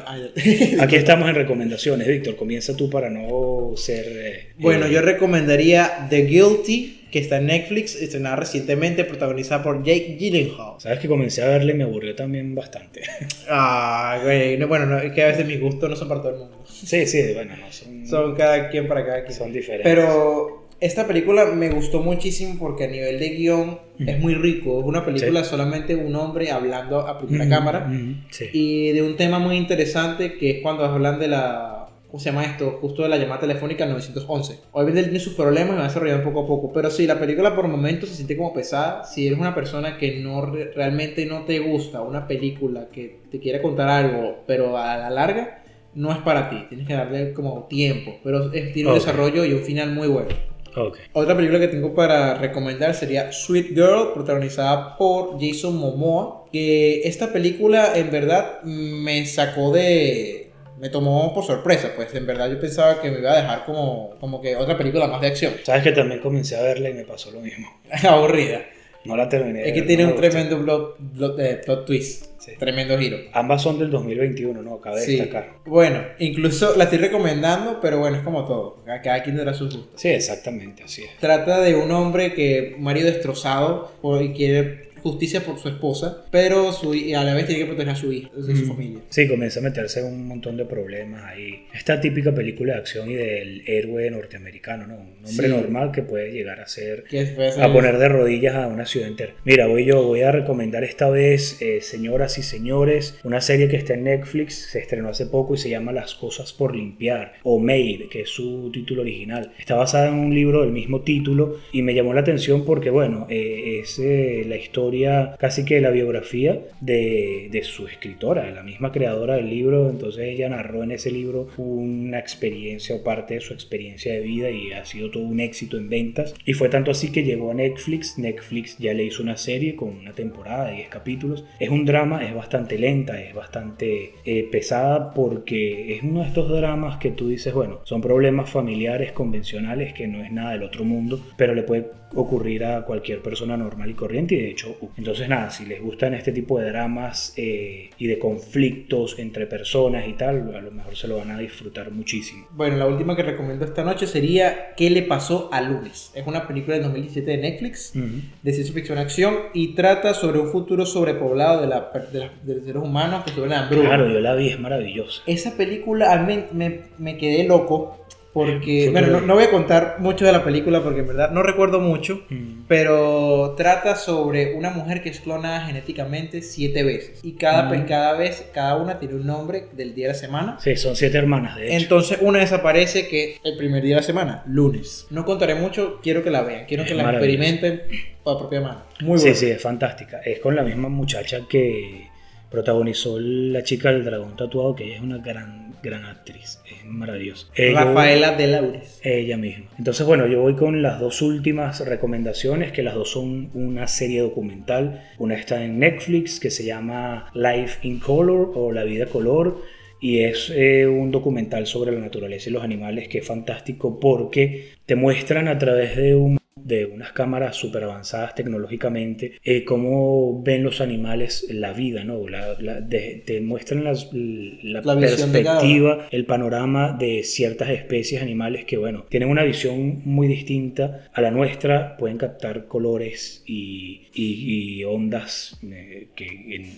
Speaker 3: aquí estamos en recomendaciones, Víctor. Comienza tú para no ser... eh,
Speaker 2: Bueno,
Speaker 3: eh,
Speaker 2: yo recomendaría The Guilty, que está en Netflix, estrenada recientemente, protagonizada por Jake Gyllenhaal.
Speaker 3: Sabes que comencé a verle y me aburrió también bastante. <laughs>
Speaker 2: Ah, güey, no, bueno, no, es que a veces mis gustos no son para todo el mundo.
Speaker 3: sí, sí, bueno, no, son,
Speaker 2: Son cada quien para cada quien.
Speaker 3: son diferentes.
Speaker 2: Pero esta película me gustó muchísimo porque a nivel de
Speaker 3: guion
Speaker 2: es muy rico. Es una película solamente un hombre hablando a primera
Speaker 3: Mm,
Speaker 2: cámara
Speaker 3: mm, sí.
Speaker 2: y de un tema muy interesante que es cuando hablan de la. ¿Cómo se llama esto? Justo de la llamada telefónica 911. Obviamente él tiene sus problemas y va desarrollando poco a poco. Pero sí, la película por momentos se siente como pesada. Si eres una persona que no re- realmente no te gusta una película que te quiere contar algo, pero a la larga no es para ti. Tienes que darle como tiempo. Pero es- tiene un desarrollo y un final muy bueno.
Speaker 3: Ok.
Speaker 2: Otra película que tengo para recomendar sería Sweet Girl, protagonizada por Jason Momoa. Que esta película en verdad me sacó de... Me tomó por sorpresa, pues en verdad yo pensaba que me iba a dejar como, como que otra película más de acción.
Speaker 3: Sabes que también comencé a verla y me pasó lo mismo. <laughs>
Speaker 2: Aburrida.
Speaker 3: No la terminé.
Speaker 2: Es que tiene un tremendo plot, plot- eh, plot twist.
Speaker 3: Sí.
Speaker 2: Tremendo giro.
Speaker 3: Ambas son del 2021, ¿no? Cabe
Speaker 2: Sí.
Speaker 3: destacar.
Speaker 2: Bueno, incluso la estoy recomendando, pero bueno, es como todo. Cada quien tendrá sus gustos.
Speaker 3: Sí, exactamente, así es.
Speaker 2: Trata de un hombre que, un marido destrozado, y quiere justicia por su esposa, pero su, a la vez tiene que proteger a su hija, de su
Speaker 3: Mm.
Speaker 2: familia.
Speaker 3: Sí, comienza a meterse en un montón de problemas ahí. Esta típica película de acción y del héroe norteamericano, ¿no? Un hombre
Speaker 2: Sí.
Speaker 3: normal que puede llegar a ser
Speaker 2: fue
Speaker 3: a poner de rodillas a una ciudad entera. Mira, voy yo, voy a recomendar esta vez, eh, señoras y señores, una serie que está en Netflix, se estrenó hace poco y se llama Las cosas por limpiar, o Made, que es su título original. Está basada en un libro del mismo título y me llamó la atención porque, bueno, eh, es eh, la historia, casi que la biografía de, de su escritora, la misma creadora del libro, entonces ella narró en ese libro una experiencia o parte de su experiencia de vida y ha sido todo un éxito en ventas. Y fue tanto así que llegó a Netflix. Netflix ya le hizo una serie con una temporada de 10 capítulos. Es un drama, es bastante lenta, es bastante eh, pesada porque es uno de estos dramas que tú dices, bueno, son problemas familiares convencionales que no es nada del otro mundo, pero le puede ocurrir a cualquier persona normal y corriente y de hecho entonces nada si les gustan este tipo de dramas eh, y de conflictos entre personas y tal a lo mejor se lo van a disfrutar muchísimo
Speaker 2: Bueno, la última que recomiendo esta noche sería ¿Qué le pasó a Lunes? Es una película de 2017 de Netflix. de ciencia ficción acción y trata sobre un futuro sobrepoblado de, la, de, la- de los seres humanos que sufren la hambruna.
Speaker 3: claro yo la vi es maravillosa
Speaker 2: Esa película a mí me, me quedé loco porque, bueno, no, no voy a contar mucho de la película porque en verdad no recuerdo mucho,
Speaker 3: Mm.
Speaker 2: pero trata sobre una mujer que es clonada genéticamente siete veces y cada,
Speaker 3: Mm.
Speaker 2: pe- cada vez, cada una tiene un nombre del día de la semana.
Speaker 3: sí son siete hermanas de hecho
Speaker 2: Entonces una desaparece que el primer día de la semana, lunes. No contaré mucho, quiero que la vean, quiero
Speaker 3: Es
Speaker 2: que la experimenten por propia mano. Muy
Speaker 3: sí
Speaker 2: bueno.
Speaker 3: sí es fantástica es con la misma muchacha que protagonizó la chica del dragón tatuado que ella es una gran gran actriz, es maravillosa.
Speaker 2: Rafaela de Laures.
Speaker 3: Ella misma. Entonces, bueno, yo voy con las dos últimas recomendaciones, que las dos son una serie documental. Una está en Netflix, que se llama Life in Color o La vida color y es eh, un documental sobre la naturaleza y los animales que es fantástico porque te muestran a través de un de unas cámaras súper avanzadas tecnológicamente, eh, cómo ven los animales la vida, ¿no? La, te muestran la, perspectiva, el panorama de ciertas especies animales que, bueno, tienen una visión muy distinta a la nuestra, pueden captar colores y, y, ondas eh, que,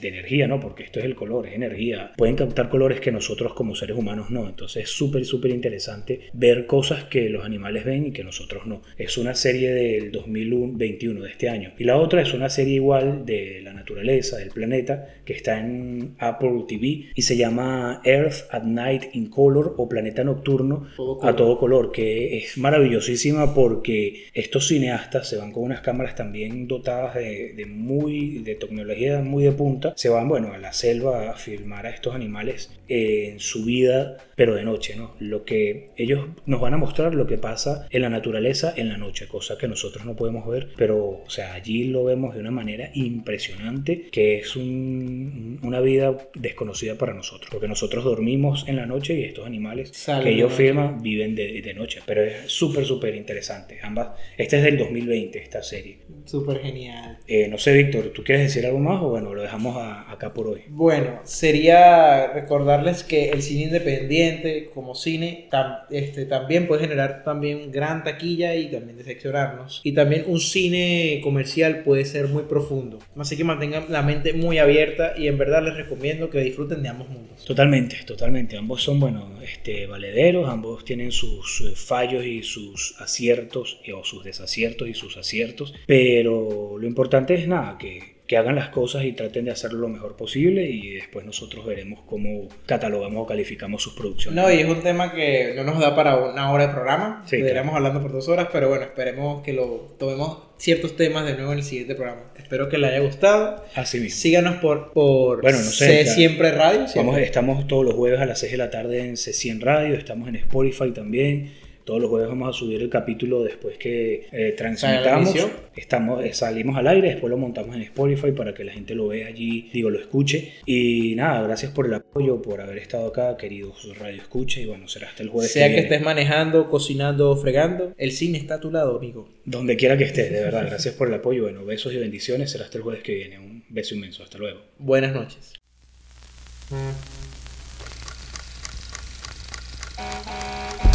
Speaker 3: de energía, ¿no? Porque esto es el color, es energía. Pueden captar colores que nosotros como seres humanos no. Entonces es súper, súper interesante ver cosas que los animales ven y que nosotros no. Es una serie del 2021, de este año. Y la otra es una serie igual de la naturaleza, del planeta, que está en Apple TV y se llama Earth at Night in Color o Planeta Nocturno a todo color, que es maravillosísima porque estos cineastas se van con unas cámaras también dotadas de, muy, de tecnología muy de punta, se van, bueno, a la selva a filmar a estos animales en su vida, pero de noche, ¿no? Lo que ellos nos van a mostrar lo que pasa en la naturaleza en la noche, cosa que nosotros no podemos ver, pero o sea, allí lo vemos de una manera impresionante, que es una vida desconocida para nosotros, porque nosotros dormimos en la noche y estos animales que ellos filman viven de, de, noche, pero es súper, súper interesante. Ambas, este es del 2020, esta serie.
Speaker 2: Súper genial.
Speaker 3: Eh, no sé, Víctor, ¿tú quieres decir algo más o bueno, lo dejamos acá por hoy?
Speaker 2: Bueno, sería recordarles que el cine independiente como cine este, también puede generar también gran taquilla y también decepcionarnos. Y también un cine comercial puede ser muy profundo. Así que mantengan la mente muy abierta y en verdad les recomiendo que disfruten de ambos mundos.
Speaker 3: Totalmente, totalmente. Ambos son, bueno, este, valederos, ambos tienen sus fallos y sus aciertos, o sus desaciertos y sus aciertos, pero lo importante es nada, que que hagan las cosas y traten de hacerlo lo mejor posible y después nosotros veremos cómo catalogamos o calificamos sus producciones.
Speaker 2: No, y es un tema que no nos da para una hora de programa, sí, hablando por dos horas, pero bueno, esperemos que lo tomemos ciertos temas de nuevo en el siguiente programa. Espero que les haya gustado.
Speaker 3: Así mismo.
Speaker 2: Síganos por, por bueno, no sé, Siempre Radio.
Speaker 3: Vamos, estamos todos los jueves a las 6 de la tarde en C100 Radio, estamos en Spotify también todos los jueves vamos a subir el capítulo después que eh, transmitamos. Estamos, eh, salimos al aire, después lo montamos en Spotify para que la gente lo vea allí, digo, lo escuche. Y nada, gracias por el apoyo, por haber estado acá, queridos Radio Escucha. Y bueno, será hasta el jueves.
Speaker 2: Sea que, estés manejando, cocinando, fregando, el cine está a tu lado, amigo.
Speaker 3: Donde quiera que estés, de verdad. Gracias por el apoyo. Bueno, besos y bendiciones. Será hasta el jueves que viene. Un beso inmenso. Hasta luego.
Speaker 2: Buenas noches.